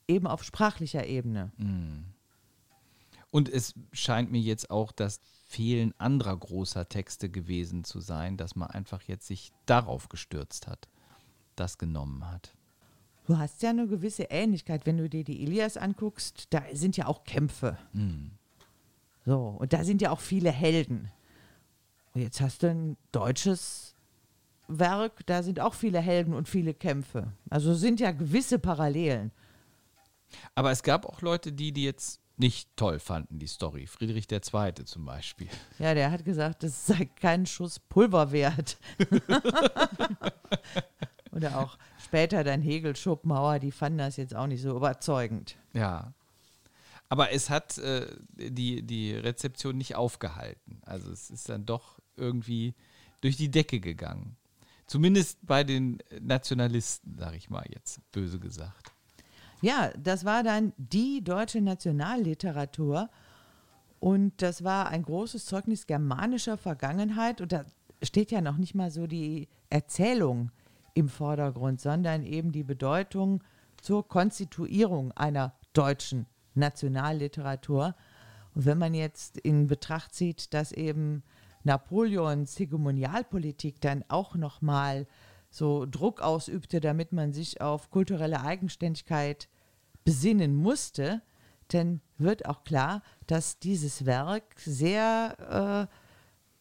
eben auf sprachlicher Ebene. Und es scheint mir jetzt auch das Fehlen anderer großer Texte gewesen zu sein, dass man einfach jetzt sich darauf gestürzt hat, das genommen hat. Du hast ja eine gewisse Ähnlichkeit, wenn du dir die Ilias anguckst, da sind ja auch Kämpfe. So, und da sind ja auch viele Helden. Und jetzt hast du ein deutsches Werk, da sind auch viele Helden und viele Kämpfe. Also sind ja gewisse Parallelen. Aber es gab auch Leute, die die jetzt nicht toll fanden, die Story. Friedrich II. zum Beispiel. Ja, der hat gesagt, das sei kein Schuss Pulver wert. Oder auch später dann Hegel, Schopenhauer, die fanden das jetzt auch nicht so überzeugend. Ja. Aber es hat äh, die, die Rezeption nicht aufgehalten. Also es ist dann doch irgendwie durch die Decke gegangen. Zumindest bei den Nationalisten, sag ich mal jetzt, böse gesagt. Ja, das war dann die deutsche Nationalliteratur und das war ein großes Zeugnis germanischer Vergangenheit und da steht ja noch nicht mal so die Erzählung im Vordergrund, sondern eben die Bedeutung zur Konstituierung einer deutschen Nationalliteratur. Und wenn man jetzt in Betracht zieht, dass eben Napoleons Hegemonialpolitik dann auch noch mal so Druck ausübte, damit man sich auf kulturelle Eigenständigkeit besinnen musste, dann wird auch klar, dass dieses Werk sehr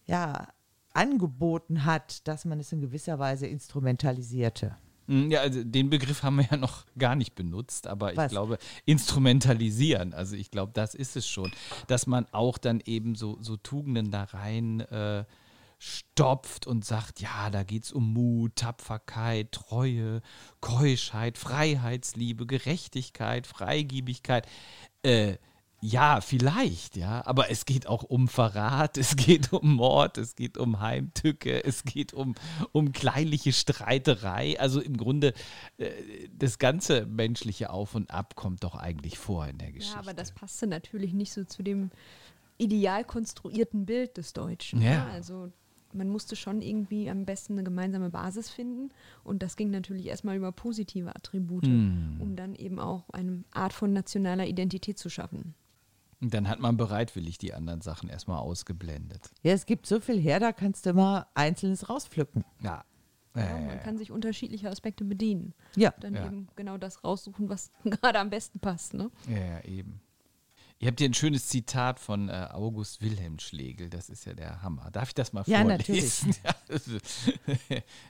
äh, ja, angeboten hat, dass man es in gewisser Weise instrumentalisierte. Hm, ja, also den Begriff haben wir ja noch gar nicht benutzt, aber ich Was? glaube, instrumentalisieren, also ich glaube, das ist es schon, dass man auch dann eben so, so Tugenden da rein äh, stopft und sagt, ja, da geht es um Mut, Tapferkeit, Treue, Keuschheit, Freiheitsliebe, Gerechtigkeit, Freigiebigkeit. Äh, ja, vielleicht, ja, aber es geht auch um Verrat, es geht um Mord, es geht um Heimtücke, es geht um, um kleinliche Streiterei. Also im Grunde, äh, das ganze menschliche Auf und Ab kommt doch eigentlich vor in der Geschichte. Ja, aber das passte natürlich nicht so zu dem ideal konstruierten Bild des Deutschen. Ja. ne? Also man musste schon irgendwie am besten eine gemeinsame Basis finden und das ging natürlich erstmal über positive Attribute, Hm. um dann eben auch eine Art von nationaler Identität zu schaffen. Und dann hat man bereitwillig die anderen Sachen erstmal ausgeblendet. Ja, es gibt so viel her, da kannst du immer Einzelnes raus,pflücken. Ja. Ja, man kann sich unterschiedliche Aspekte bedienen. Ja. Dann Ja. eben genau das raussuchen, was gerade am besten passt. Ne? Ja, eben. Ihr habt hier ein schönes Zitat von äh, August Wilhelm Schlegel. Das ist ja der Hammer. Darf ich das mal Ja, vorlesen? Ja, das ist-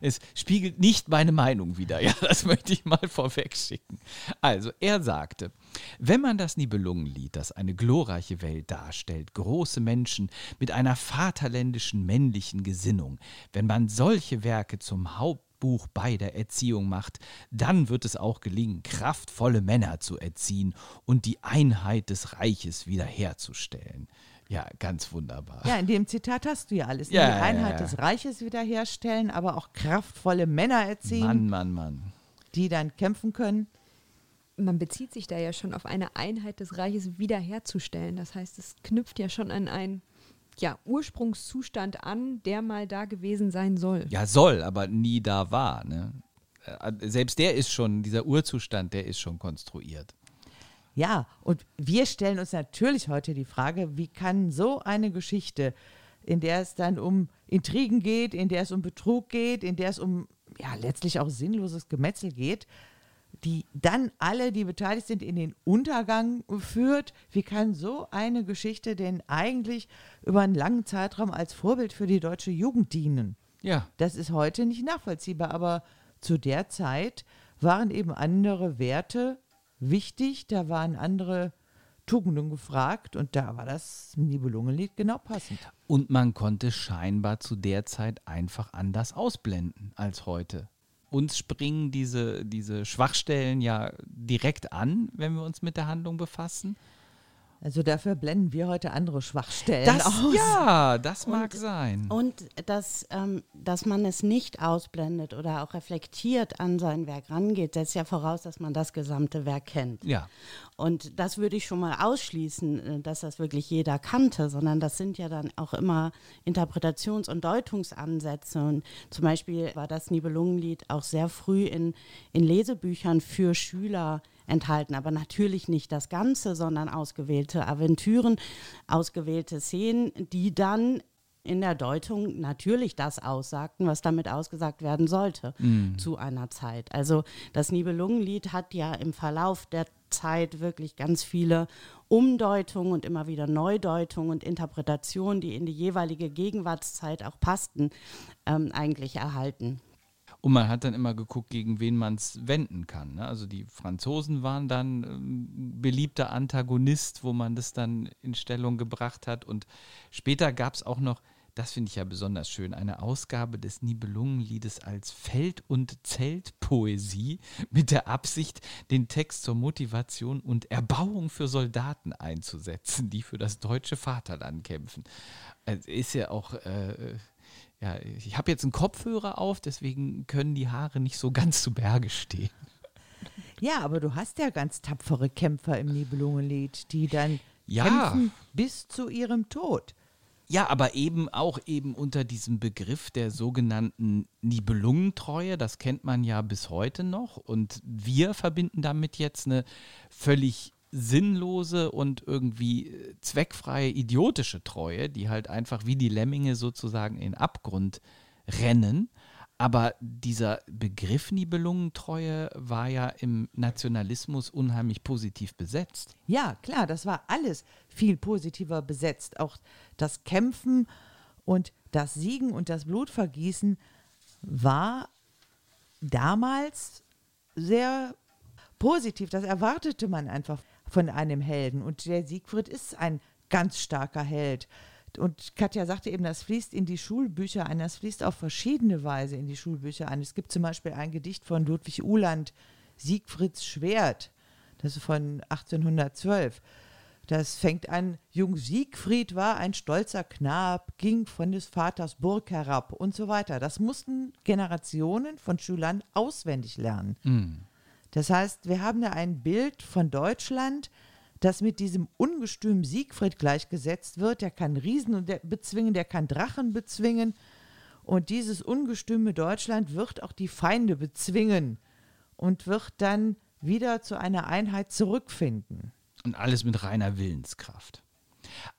es spiegelt nicht meine Meinung wider. Ja, das möchte ich mal vorweg schicken. Also, er sagte, wenn man das Nibelungenlied, das eine glorreiche Welt darstellt, große Menschen mit einer vaterländischen männlichen Gesinnung, wenn man solche Werke zum Haupt Buch bei der Erziehung macht, dann wird es auch gelingen, kraftvolle Männer zu erziehen und die Einheit des Reiches wiederherzustellen. Ja, ganz wunderbar. Ja, in dem Zitat hast du ja alles. Ja, die ja, Einheit ja. des Reiches wiederherstellen, aber auch kraftvolle Männer erziehen, Mann, Mann, Mann. die dann kämpfen können. Man bezieht sich da ja schon auf eine Einheit des Reiches wiederherzustellen. Das heißt, es knüpft ja schon an einen ja, Ursprungszustand an, der mal da gewesen sein soll. Ja, soll, aber nie da war. Ne? Äh, Selbst der ist schon, dieser Urzustand, der ist schon konstruiert. Ja, und wir stellen uns natürlich heute die Frage, wie kann so eine Geschichte, in der es dann um Intrigen geht, in der es um Betrug geht, in der es um ja letztlich auch sinnloses Gemetzel geht, die dann alle, die beteiligt sind, in den Untergang führt. Wie kann so eine Geschichte denn eigentlich über einen langen Zeitraum als Vorbild für die deutsche Jugend dienen? Ja, Das ist heute nicht nachvollziehbar, aber zu der Zeit waren eben andere Werte wichtig, da waren andere Tugenden gefragt und da war das Nibelungenlied genau passend. und man konnte scheinbar zu der Zeit einfach anders ausblenden als heute. Uns springen diese, diese Schwachstellen ja direkt an, wenn wir uns mit der Handlung befassen. Also dafür blenden wir heute andere Schwachstellen Das, aus. ja, das mag Und- sein. Und dass, ähm, dass man es nicht ausblendet oder auch reflektiert an sein Werk rangeht, setzt ja voraus, dass man das gesamte Werk kennt. Ja, Und das würde ich schon mal ausschließen, äh, dass das wirklich jeder kannte, sondern das sind ja dann auch immer Interpretations- und Deutungsansätze. Und zum Beispiel war das Nibelungenlied auch sehr früh in, in Lesebüchern für Schüler enthalten, aber natürlich nicht das Ganze, sondern ausgewählte Aventüren, ausgewählte Szenen, die dann in der Deutung natürlich das aussagten, was damit ausgesagt werden sollte zu einer Zeit. Also das Nibelungenlied hat ja im Verlauf der Zeit wirklich ganz viele Umdeutungen und immer wieder Neudeutungen und Interpretationen, die in die jeweilige Gegenwartszeit auch passten, ähm, eigentlich erhalten. Und man hat dann immer geguckt, gegen wen man es wenden kann. Ne? Also die Franzosen waren dann ähm, beliebter Antagonist, wo man das dann in Stellung gebracht hat. Und später gab es auch noch, das finde ich ja besonders schön, eine Ausgabe des Nibelungenliedes als Feld- und Zeltpoesie mit der Absicht, den Text zur Motivation und Erbauung für Soldaten einzusetzen, die für das deutsche Vaterland kämpfen. Also ist ja auch... Äh, ja, ich habe jetzt einen Kopfhörer auf, deswegen können die Haare nicht so ganz zu Berge stehen. Ja, aber du hast ja ganz tapfere Kämpfer im Nibelungenlied, die dann Ja. kämpfen bis zu ihrem Tod. Ja, aber eben auch eben unter diesem Begriff der sogenannten Nibelungentreue, das kennt man ja bis heute noch. Und wir verbinden damit jetzt eine völlig sinnlose und irgendwie äh, zweckfreie, idiotische Treue, die halt einfach wie die Lemminge sozusagen in Abgrund rennen. Aber dieser Begriff Nibelungentreue war ja im Nationalismus unheimlich positiv besetzt. Ja, klar, das war alles viel positiver besetzt. Auch das Kämpfen und das Siegen und das Blutvergießen war damals sehr positiv. Das erwartete man einfach von einem Helden. Und der Siegfried ist ein ganz starker Held. Und Katja sagte eben, das fließt in die Schulbücher ein, das fließt auf verschiedene Weise in die Schulbücher ein. Es gibt zum Beispiel ein Gedicht von Ludwig Uhland, Siegfrieds Schwert, das ist von 1812. Das fängt an, Jung Siegfried war ein stolzer Knab, ging von des Vaters Burg herab und so weiter. Das mussten Generationen von Schülern auswendig lernen. Mhm. Das heißt, wir haben da ein Bild von Deutschland, das mit diesem ungestüm Siegfried gleichgesetzt wird. Der kann Riesen bezwingen, der kann Drachen bezwingen. Und dieses ungestüme Deutschland wird auch die Feinde bezwingen und wird dann wieder zu einer Einheit zurückfinden. Und alles mit reiner Willenskraft.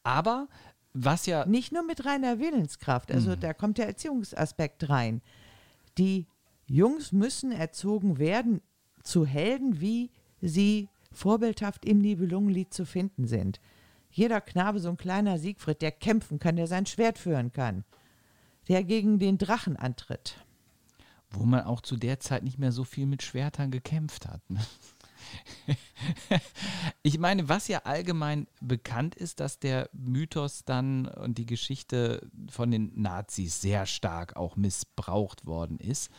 Aber was ja. Nicht nur mit reiner Willenskraft, also mhm. da kommt der Erziehungsaspekt rein. Die Jungs müssen erzogen werden zu Helden, wie sie vorbildhaft im Nibelungenlied zu finden sind. Jeder Knabe, so ein kleiner Siegfried, der kämpfen kann, der sein Schwert führen kann, der gegen den Drachen antritt. Wo man auch zu der Zeit nicht mehr so viel mit Schwertern gekämpft hat. Ne? ich meine, was ja allgemein bekannt ist, dass der Mythos dann und die Geschichte von den Nazis sehr stark auch missbraucht worden ist.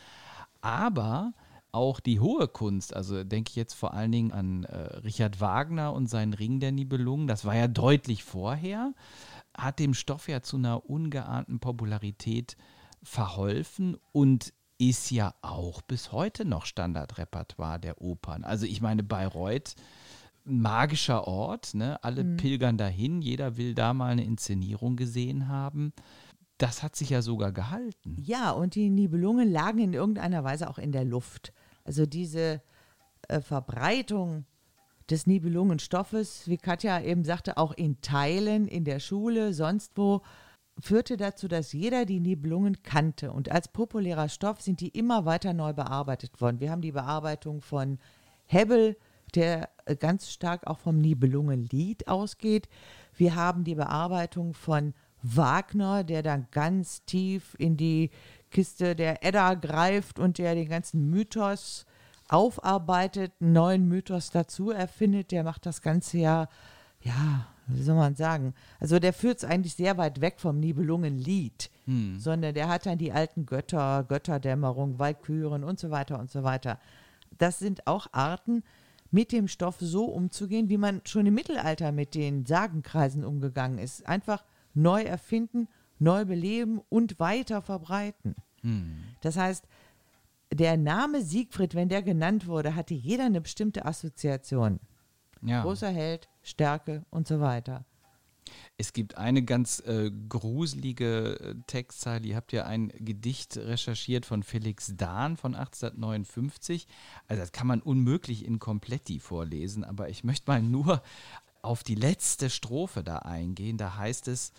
Aber auch die hohe Kunst, also denke ich jetzt vor allen Dingen an äh, Richard Wagner und seinen Ring der Nibelungen, das war ja deutlich vorher, hat dem Stoff ja zu einer ungeahnten Popularität verholfen und ist ja auch bis heute noch Standardrepertoire der Opern. Also ich meine, Bayreuth, magischer Ort, ne? alle mhm. pilgern dahin, jeder will da mal eine Inszenierung gesehen haben. Das hat sich ja sogar gehalten. Ja, und die Nibelungen lagen in irgendeiner Weise auch in der Luft. Also diese äh, Verbreitung des Nibelungenstoffes, wie Katja eben sagte, auch in Teilen in der Schule, sonst wo, führte dazu, dass jeder die Nibelungen kannte. Und als populärer Stoff sind die immer weiter neu bearbeitet worden. Wir haben die Bearbeitung von Hebbel, der äh, ganz stark auch vom Nibelungenlied ausgeht. Wir haben die Bearbeitung von Wagner, der dann ganz tief in die Kiste der Edda greift und der den ganzen Mythos aufarbeitet, einen neuen Mythos dazu erfindet, der macht das Ganze ja, ja, wie soll man sagen? Also der führt es eigentlich sehr weit weg vom Nibelungenlied, hm. sondern der hat dann die alten Götter, Götterdämmerung, Walküren und so weiter und so weiter. Das sind auch Arten, mit dem Stoff so umzugehen, wie man schon im Mittelalter mit den Sagenkreisen umgegangen ist. Einfach neu erfinden neu beleben und weiter verbreiten. Hm. Das heißt, der Name Siegfried, wenn der genannt wurde, hatte jeder eine bestimmte Assoziation. Ja. Großer Held, Stärke und so weiter. Es gibt eine ganz äh, gruselige äh, Textzeile. Ihr habt ja ein Gedicht recherchiert von Felix Dahn von 1859. Also das kann man unmöglich in Kompletti vorlesen, aber ich möchte mal nur auf die letzte Strophe da eingehen. Da heißt es,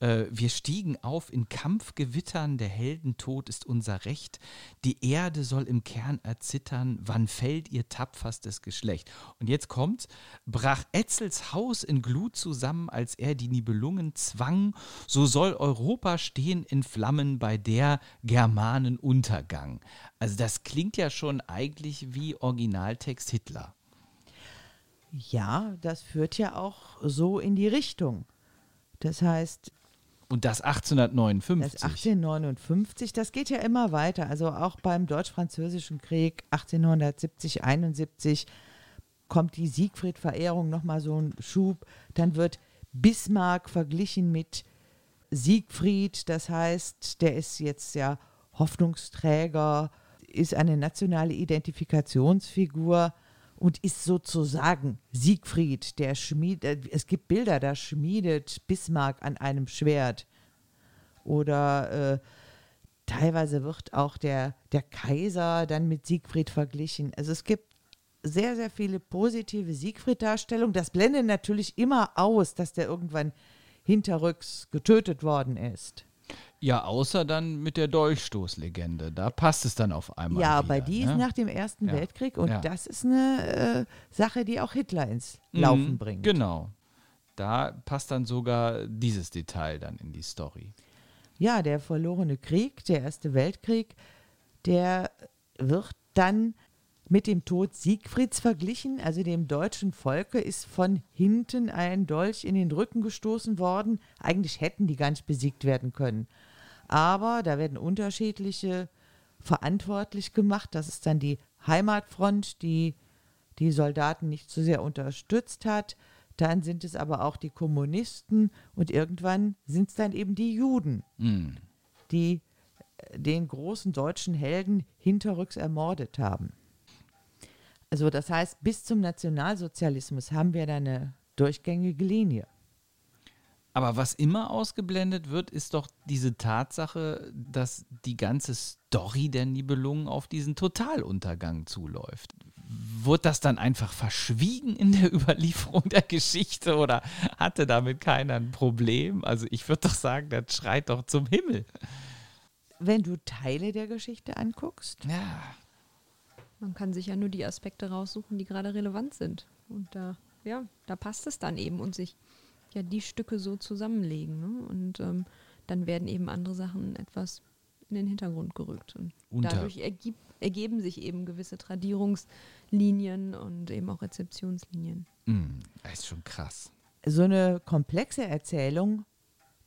äh, wir stiegen auf in Kampfgewittern, der Heldentod ist unser Recht. Die Erde soll im Kern erzittern, wann fällt ihr tapferstes Geschlecht? Und jetzt kommt, brach Etzels Haus in Glut zusammen, als er die Nibelungen zwang, so soll Europa stehen in Flammen bei der Germanen Untergang. Also das klingt ja schon eigentlich wie Originaltext Hitler. Ja, das führt ja auch so in die Richtung. Das heißt, und das 1859. Das 1859, das geht ja immer weiter. Also auch beim Deutsch-Französischen Krieg 1870, 71 kommt die Siegfried-Verehrung nochmal so ein Schub. Dann wird Bismarck verglichen mit Siegfried. Das heißt, der ist jetzt ja Hoffnungsträger, ist eine nationale Identifikationsfigur und ist sozusagen Siegfried, der schmiedet, es gibt Bilder, da schmiedet Bismarck an einem Schwert. Oder äh, teilweise wird auch der, der Kaiser dann mit Siegfried verglichen. Also es gibt sehr, sehr viele positive Siegfried-Darstellungen. Das blendet natürlich immer aus, dass der irgendwann hinterrücks getötet worden ist. Ja, außer dann mit der Dolchstoßlegende. Da passt es dann auf einmal. Ja, aber die ne? ist nach dem Ersten Ja. Weltkrieg und Ja. das ist eine äh, Sache, die auch Hitler ins Laufen Mhm, bringt. Genau. Da passt dann sogar dieses Detail dann in die Story. Ja, der verlorene Krieg, der Erste Weltkrieg, der wird dann mit dem Tod Siegfrieds verglichen. Also dem deutschen Volke ist von hinten ein Dolch in den Rücken gestoßen worden. Eigentlich hätten die gar nicht besiegt werden können. Aber da werden unterschiedliche verantwortlich gemacht. Das ist dann die Heimatfront, die die Soldaten nicht so sehr unterstützt hat. Dann sind es aber auch die Kommunisten und irgendwann sind es dann eben die Juden, Mhm. die äh, den großen deutschen Helden hinterrücks ermordet haben. Also das heißt, bis zum Nationalsozialismus haben wir da eine durchgängige Linie. Aber was immer ausgeblendet wird, ist doch diese Tatsache, dass die ganze Story der Nibelungen auf diesen Totaluntergang zuläuft. Wurde das dann einfach verschwiegen in der Überlieferung der Geschichte oder hatte damit keiner ein Problem? Also ich würde doch sagen, das schreit doch zum Himmel. Wenn du Teile der Geschichte anguckst, Ja. Man kann sich ja nur die Aspekte raussuchen, die gerade relevant sind. Und da, ja, da passt es dann eben und sich ja die Stücke so zusammenlegen. Ne? Und ähm, dann werden eben andere Sachen etwas in den Hintergrund gerückt. Und Unter- dadurch ergib, ergeben sich eben gewisse Tradierungslinien und eben auch Rezeptionslinien. Mm, das ist schon krass. so eine komplexe Erzählung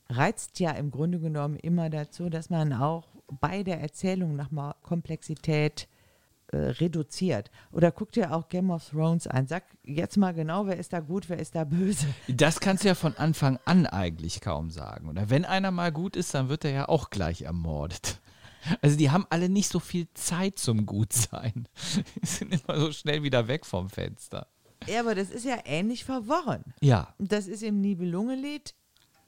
reizt ja im Grunde genommen immer dazu, dass man auch bei der Erzählung nochmal Komplexität äh, reduziert. Oder guck dir auch Game of Thrones an. Sag jetzt mal genau, wer ist da gut, wer ist da böse. Das kannst du ja von Anfang an eigentlich kaum sagen. Oder wenn einer mal gut ist, dann wird er ja auch gleich ermordet. Also die haben alle nicht so viel Zeit zum Gutsein. Die sind immer so schnell wieder weg vom Fenster. Ja, aber das ist ja ähnlich verworren. Ja, das ist im Nibelungenlied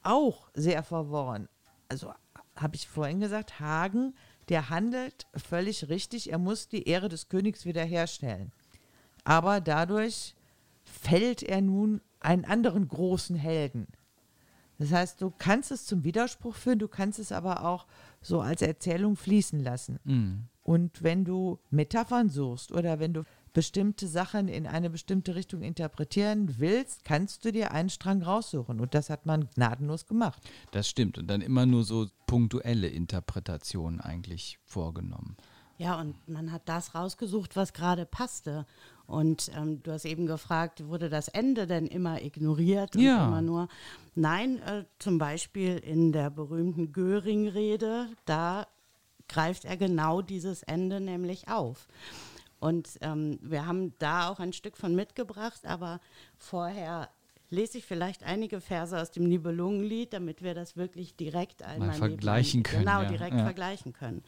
auch sehr verworren. Also habe ich vorhin gesagt, Hagen, der handelt völlig richtig. Er muss die Ehre des Königs wiederherstellen. Aber dadurch fällt er nun einen anderen großen Helden. Das heißt, du kannst es zum Widerspruch führen, du kannst es aber auch so als Erzählung fließen lassen. mm. Und wenn du Metaphern suchst oder wenn du bestimmte Sachen in eine bestimmte Richtung interpretieren willst, kannst du dir einen Strang raussuchen. Und das hat man gnadenlos gemacht. das stimmt. Und dann immer nur so punktuelle Interpretationen eigentlich vorgenommen. Ja, und man hat das rausgesucht, was gerade passte. Und ähm, du hast eben gefragt, wurde das Ende denn immer ignoriert und Ja. immer nur? Nein, äh, zum Beispiel in der berühmten Göring-Rede, da greift er genau dieses Ende nämlich auf. Und ähm, wir haben da auch ein Stück von mitgebracht, aber vorher lese ich vielleicht einige Verse aus dem Nibelungenlied, damit wir das wirklich direkt einmal neben- vergleichen können, Genau, ja. direkt Ja. vergleichen können.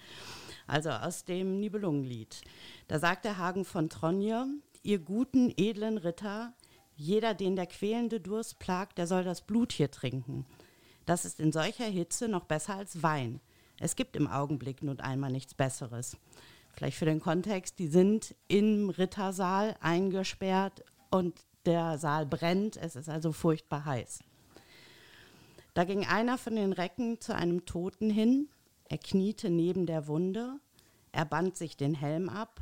Also aus dem Nibelungenlied. Da sagt der Hagen von Tronje, ihr guten, edlen Ritter, jeder, den der quälende Durst plagt, der soll das Blut hier trinken. Das ist in solcher Hitze noch besser als Wein. Es gibt im Augenblick nun einmal nichts Besseres. Vielleicht für den Kontext, die sind im Rittersaal eingesperrt und der Saal brennt, es ist also furchtbar heiß. Da ging einer von den Recken zu einem Toten hin, er kniete neben der Wunde, er band sich den Helm ab,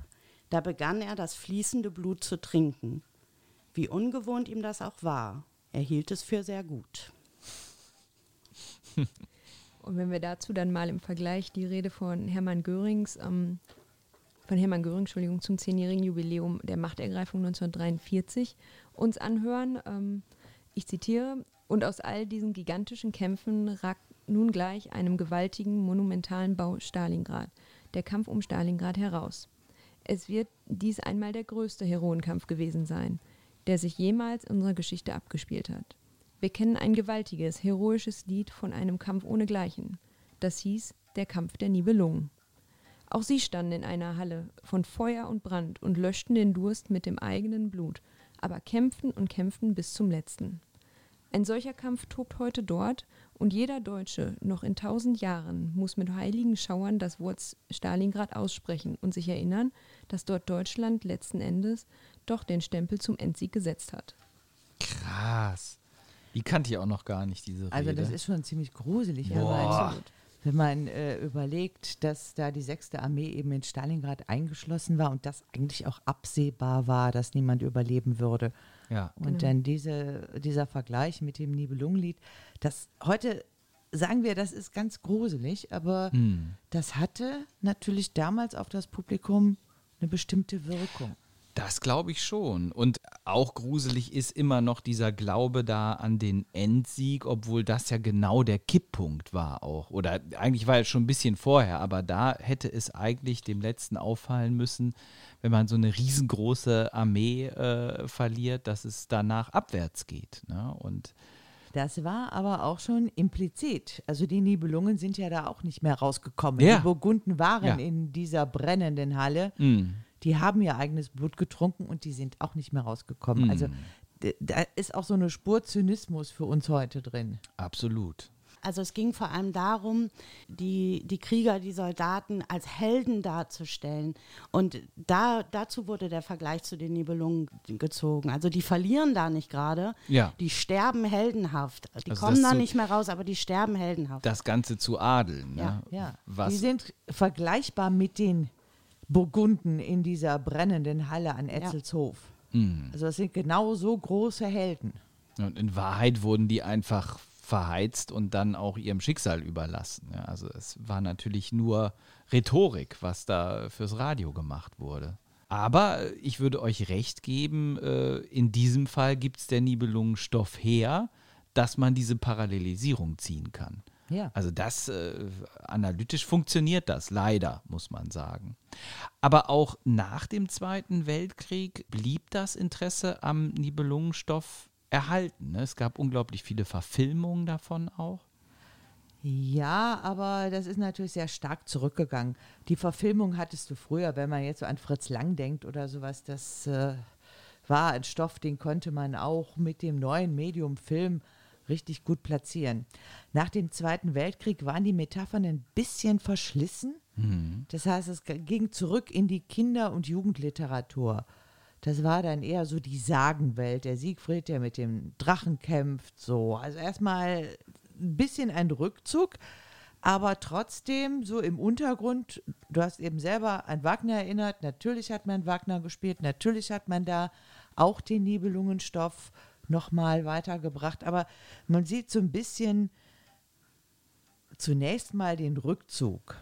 da begann er das fließende Blut zu trinken. Wie ungewohnt ihm das auch war, er hielt es für sehr gut. Und wenn wir dazu dann mal im Vergleich die Rede von Hermann Görings, ähm, von Hermann Göring, Entschuldigung, zum zehnjährigen Jubiläum der Machtergreifung 1943 uns anhören, ähm, ich zitiere, und aus all diesen gigantischen Kämpfen ragt nun gleich einem gewaltigen, monumentalen Bau Stalingrad, der Kampf um Stalingrad heraus. Es wird dies einmal der größte Heroenkampf gewesen sein, der sich jemals in unserer Geschichte abgespielt hat. Wir kennen ein gewaltiges, heroisches Lied von einem Kampf ohnegleichen. Das hieß Der Kampf der Nibelungen. Auch sie standen in einer Halle von Feuer und Brand und löschten den Durst mit dem eigenen Blut, aber kämpften und kämpften bis zum letzten. Ein solcher Kampf tobt heute dort und jeder Deutsche noch in tausend Jahren muss mit heiligen Schauern das Wort Stalingrad aussprechen und sich erinnern, dass dort Deutschland letzten Endes doch den Stempel zum Endsieg gesetzt hat. Krass. Die kannte ich auch noch gar nicht, diese Rede. Also das ist schon ziemlich gruselig. Boah. Aber wenn man äh, überlegt, dass da die sechste Armee eben in Stalingrad eingeschlossen war und das eigentlich auch absehbar war, dass niemand überleben würde. Ja. Und dann diese, dieser Vergleich mit dem Nibelungenlied, das heute sagen wir, das ist ganz gruselig, aber Hm. das hatte natürlich damals auf das Publikum eine bestimmte Wirkung. Das glaube ich schon. Und auch gruselig ist immer noch dieser Glaube da an den Endsieg, obwohl das ja genau der Kipppunkt war auch. Oder eigentlich war es schon ein bisschen vorher, aber da hätte es eigentlich dem Letzten auffallen müssen, wenn man so eine riesengroße Armee äh, verliert, dass es danach abwärts geht. Ne? Und Das war aber auch schon implizit. Also die Nibelungen sind ja da auch nicht mehr rausgekommen. Ja. Die Burgunden waren Ja. in dieser brennenden Halle. mh, Die haben ihr eigenes Blut getrunken und die sind auch nicht mehr rausgekommen. Mhm. Also d- da ist auch so eine Spur Zynismus für uns heute drin. absolut. Also es ging vor allem darum, die, die Krieger, die Soldaten als Helden darzustellen. Und da, dazu wurde der Vergleich zu den Nibelungen gezogen. Also die verlieren da nicht gerade, Ja. die sterben heldenhaft. Die Also kommen da so- nicht mehr raus, aber die sterben heldenhaft. Das Ganze zu adeln. Ja, ne? Ja, Was die sind vergleichbar mit den Burgunden in dieser brennenden Halle an Etzelshof. Mhm. Also das sind genau so große Helden. Und in Wahrheit wurden die einfach verheizt und dann auch ihrem Schicksal überlassen. Ja, also es war natürlich nur Rhetorik, was da fürs Radio gemacht wurde. Aber ich würde euch recht geben, äh, in diesem Fall gibt es der Nibelungenstoff her, dass man diese Parallelisierung ziehen kann. Ja. Also das äh, analytisch funktioniert das leider, muss man sagen. Aber auch nach dem Zweiten Weltkrieg blieb das Interesse am Nibelungenstoff erhalten. Ne? Es gab unglaublich viele Verfilmungen davon auch. Ja, aber das ist natürlich sehr stark zurückgegangen. Die Verfilmung hattest du früher, wenn man jetzt so an Fritz Lang denkt oder sowas, das äh, war ein Stoff, den konnte man auch mit dem neuen Medium Film richtig gut platzieren. Nach dem Zweiten Weltkrieg waren die Metaphern ein bisschen verschlissen. Das heißt, es ging zurück in die Kinder- und Jugendliteratur. Das war dann eher so die Sagenwelt, der Siegfried, der mit dem Drachen kämpft, so. Also erstmal ein bisschen ein Rückzug, aber trotzdem so im Untergrund, du hast eben selber an Wagner erinnert, natürlich hat man Wagner gespielt, natürlich hat man da auch den Nibelungenstoff nochmal weitergebracht, aber man sieht so ein bisschen zunächst mal den Rückzug.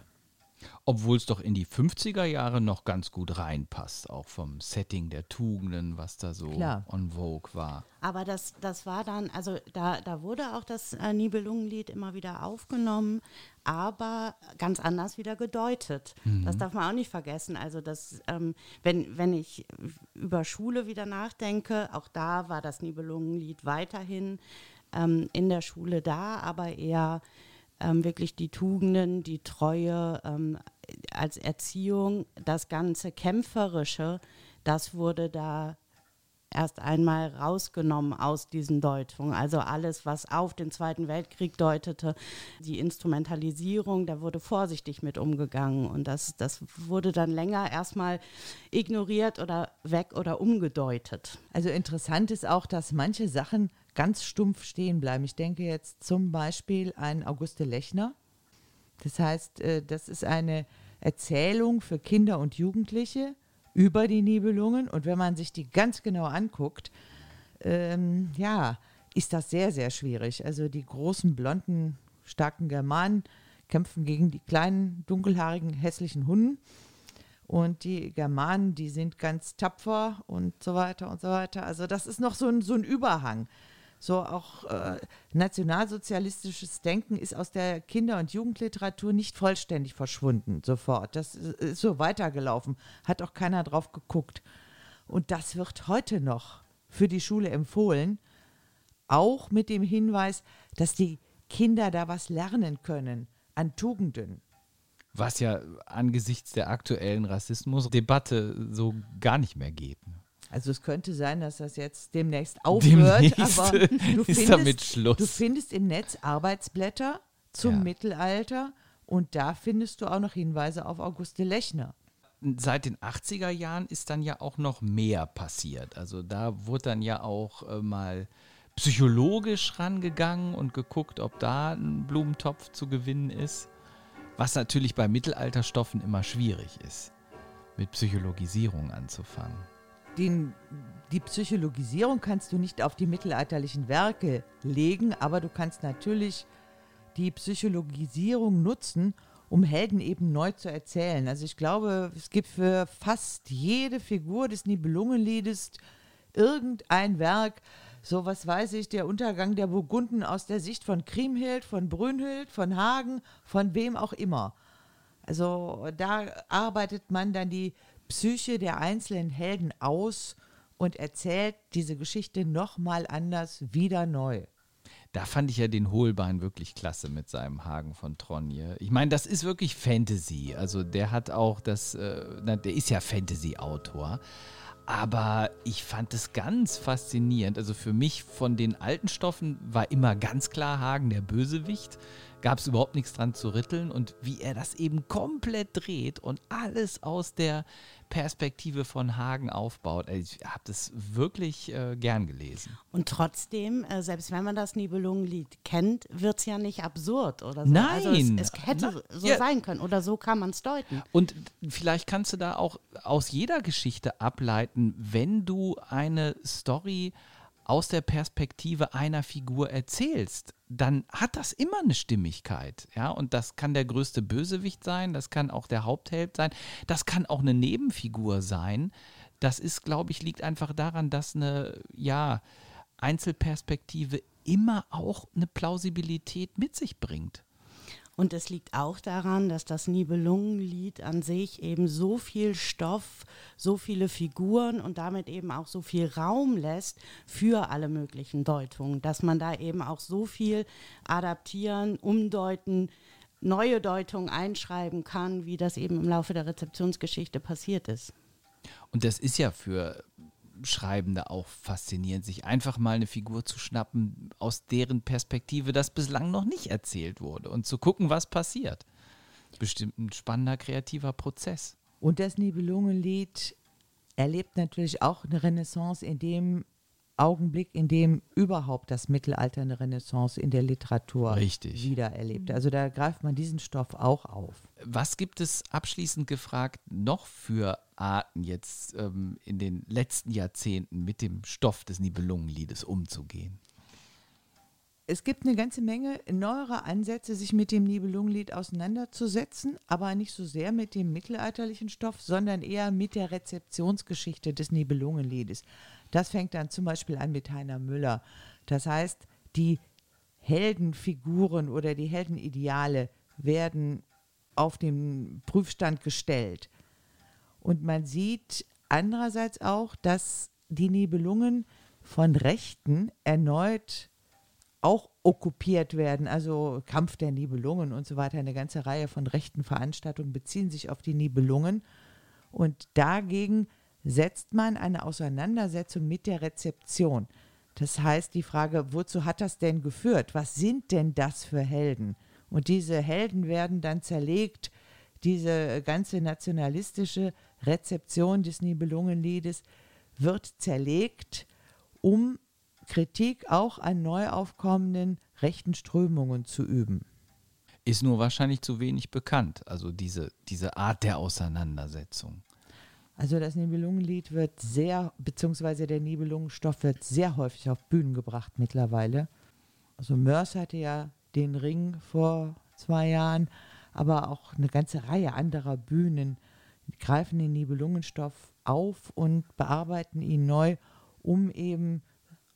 Obwohl es doch in die 50er Jahre noch ganz gut reinpasst, auch vom Setting der Tugenden, was da so Klar. on Vogue war. Aber das, das war dann, also da, da wurde auch das äh, Nibelungenlied immer wieder aufgenommen, aber ganz anders wieder gedeutet. Das darf man auch nicht vergessen. Also das, ähm, wenn, wenn ich über Schule wieder nachdenke, auch da war das Nibelungenlied weiterhin ähm, in der Schule da, aber eher ähm, wirklich die Tugenden, die Treue ähm, als Erziehung, das ganze Kämpferische, das wurde da erst einmal rausgenommen aus diesen Deutungen. Also alles, was auf den Zweiten Weltkrieg deutete, die Instrumentalisierung, da wurde vorsichtig mit umgegangen und das, das wurde dann länger erstmal ignoriert oder weg oder umgedeutet. Also interessant ist auch, dass manche Sachen ganz stumpf stehen bleiben. Ich denke jetzt zum Beispiel an Auguste Lechner. Das heißt, äh, das ist eine Erzählung für Kinder und Jugendliche über die Nibelungen. Und wenn man sich die ganz genau anguckt, ähm, ja, ist das sehr, sehr schwierig. Also die großen, blonden, starken Germanen kämpfen gegen die kleinen, dunkelhaarigen, hässlichen Hunden. Und die Germanen, die sind ganz tapfer und so weiter und so weiter. Also das ist noch so ein, so ein Überhang. So auch äh, nationalsozialistisches Denken ist aus der Kinder- und Jugendliteratur nicht vollständig verschwunden sofort. Das ist so weitergelaufen, hat auch keiner drauf geguckt. Und das wird heute noch für die Schule empfohlen, auch mit dem Hinweis, dass die Kinder da was lernen können an Tugenden. Was ja angesichts der aktuellen Rassismusdebatte so gar nicht mehr geht. ne? Also es könnte sein, dass das jetzt demnächst aufhört, Demnächst aber du ist findest, damit Schluss. du findest im Netz Arbeitsblätter zum Ja. Mittelalter und da findest du auch noch Hinweise auf Auguste Lechner. Seit den 80er Jahren ist dann ja auch noch mehr passiert. Also da wurde dann ja auch äh, mal psychologisch rangegangen und geguckt, ob da ein Blumentopf zu gewinnen ist. Was natürlich bei Mittelalterstoffen immer schwierig ist, mit Psychologisierung anzufangen. Den, die Psychologisierung kannst du nicht auf die mittelalterlichen Werke legen, aber du kannst natürlich die Psychologisierung nutzen, um Helden eben neu zu erzählen. Also ich glaube, es gibt für fast jede Figur des Nibelungenliedes irgendein Werk, so was weiß ich, der Untergang der Burgunden aus der Sicht von Kriemhild, von Brünnhild, von Hagen, von wem auch immer. Also da arbeitet man dann die Psyche der einzelnen Helden aus und erzählt diese Geschichte nochmal anders, wieder neu. Da fand ich ja den Hohlbein wirklich klasse mit seinem Hagen von Tronje. Ich meine, das ist wirklich Fantasy. Also der hat auch das, äh, der ist ja Fantasy-Autor. Aber ich fand es ganz faszinierend. Also für mich von den alten Stoffen war immer ganz klar Hagen der Bösewicht gab es überhaupt nichts dran zu rütteln und wie er das eben komplett dreht und alles aus der Perspektive von Hagen aufbaut. Ich habe das wirklich äh, gern gelesen. Und trotzdem, äh, selbst wenn man das Nibelungenlied kennt, wird es ja nicht absurd oder so. Nein. Also es, es hätte Na, so ja. sein können oder so kann man es deuten. Und vielleicht kannst du da auch aus jeder Geschichte ableiten, wenn du eine Story aus der Perspektive einer Figur erzählst, dann hat das immer eine Stimmigkeit. Ja, und das kann der größte Bösewicht sein, das kann auch der Hauptheld sein, das kann auch eine Nebenfigur sein. Das ist, glaube ich, liegt einfach daran, dass eine, ja, Einzelperspektive immer auch eine Plausibilität mit sich bringt. Und es liegt auch daran, dass das Nibelungenlied an sich eben so viel Stoff, so viele Figuren und damit eben auch so viel Raum lässt für alle möglichen Deutungen, dass man da eben auch so viel adaptieren, umdeuten, neue Deutungen einschreiben kann, wie das eben im Laufe der Rezeptionsgeschichte passiert ist. Und das ist ja für Schreibende auch faszinierend, sich einfach mal eine Figur zu schnappen, aus deren Perspektive das bislang noch nicht erzählt wurde und zu gucken, was passiert. Bestimmt ein spannender kreativer Prozess. Und das Nibelungenlied erlebt natürlich auch eine Renaissance in dem Augenblick, in dem überhaupt das Mittelalter eine Renaissance in der Literatur Richtig. wiedererlebt. Also da greift man diesen Stoff auch auf. Was gibt es abschließend gefragt noch für Arten jetzt ähm, in den letzten Jahrzehnten mit dem Stoff des Nibelungenliedes umzugehen? Es gibt eine ganze Menge neuerer Ansätze, sich mit dem Nibelungenlied auseinanderzusetzen, aber nicht so sehr mit dem mittelalterlichen Stoff, sondern eher mit der Rezeptionsgeschichte des Nibelungenliedes. Das fängt dann zum Beispiel an mit Heiner Müller. Das heißt, die Heldenfiguren oder die Heldenideale werden auf den Prüfstand gestellt. Und man sieht andererseits auch, dass die Nibelungen von Rechten erneut auch okkupiert werden. Also Kampf der Nibelungen und so weiter. Eine ganze Reihe von rechten Veranstaltungen beziehen sich auf die Nibelungen. Und dagegen setzt man eine Auseinandersetzung mit der Rezeption. Das heißt, die Frage, wozu hat das denn geführt? Was sind denn das für Helden? Und diese Helden werden dann zerlegt. Diese ganze nationalistische Rezeption des Nibelungenliedes wird zerlegt, um Kritik auch an neu aufkommenden rechten Strömungen zu üben. Ist nur wahrscheinlich zu wenig bekannt, also diese, diese Art der Auseinandersetzung. Also das Nibelungenlied wird sehr, beziehungsweise der Nibelungenstoff wird sehr häufig auf Bühnen gebracht mittlerweile. Also Mörs hatte ja den Ring vor zwei Jahren, aber auch eine ganze Reihe anderer Bühnen greifen den Nibelungenstoff auf und bearbeiten ihn neu, um eben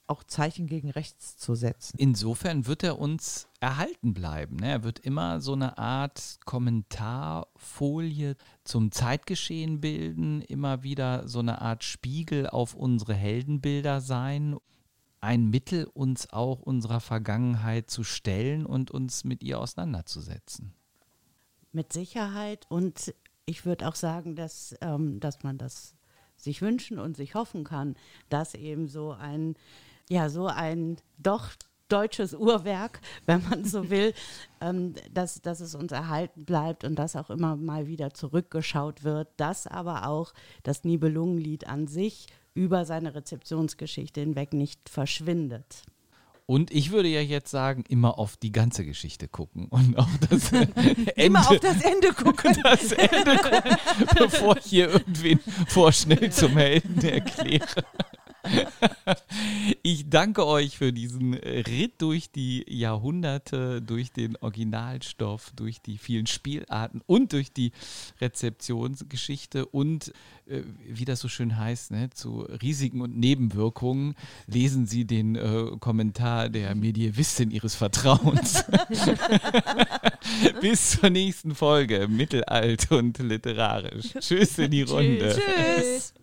auch Zeichen gegen rechts zu setzen. Insofern wird er uns erhalten bleiben. Ne? Er wird immer so eine Art Kommentarfolie zum Zeitgeschehen bilden, immer wieder so eine Art Spiegel auf unsere Heldenbilder sein. Ein Mittel, uns auch unserer Vergangenheit zu stellen und uns mit ihr auseinanderzusetzen. Mit Sicherheit und ich würde auch sagen, dass, ähm, dass man das sich wünschen und sich hoffen kann, dass eben so ein ja, so ein doch deutsches Uhrwerk, wenn man so will, ähm, dass, dass es uns erhalten bleibt und dass auch immer mal wieder zurückgeschaut wird, dass aber auch das Nibelungenlied an sich über seine Rezeptionsgeschichte hinweg nicht verschwindet. Und ich würde ja jetzt sagen, immer auf die ganze Geschichte gucken und auf das Ende. Immer auf das Ende gucken. das Ende gucken, bevor ich hier irgendwen vorschnell zum Helden erkläre. Ich danke euch für diesen Ritt durch die Jahrhunderte, durch den Originalstoff, durch die vielen Spielarten und durch die Rezeptionsgeschichte und äh, wie das so schön heißt, ne, zu Risiken und Nebenwirkungen lesen Sie den äh, Kommentar der Medievistin Ihres Vertrauens. Bis zur nächsten Folge, mittelalt und literarisch. Tschüss in die Runde. Tschüss.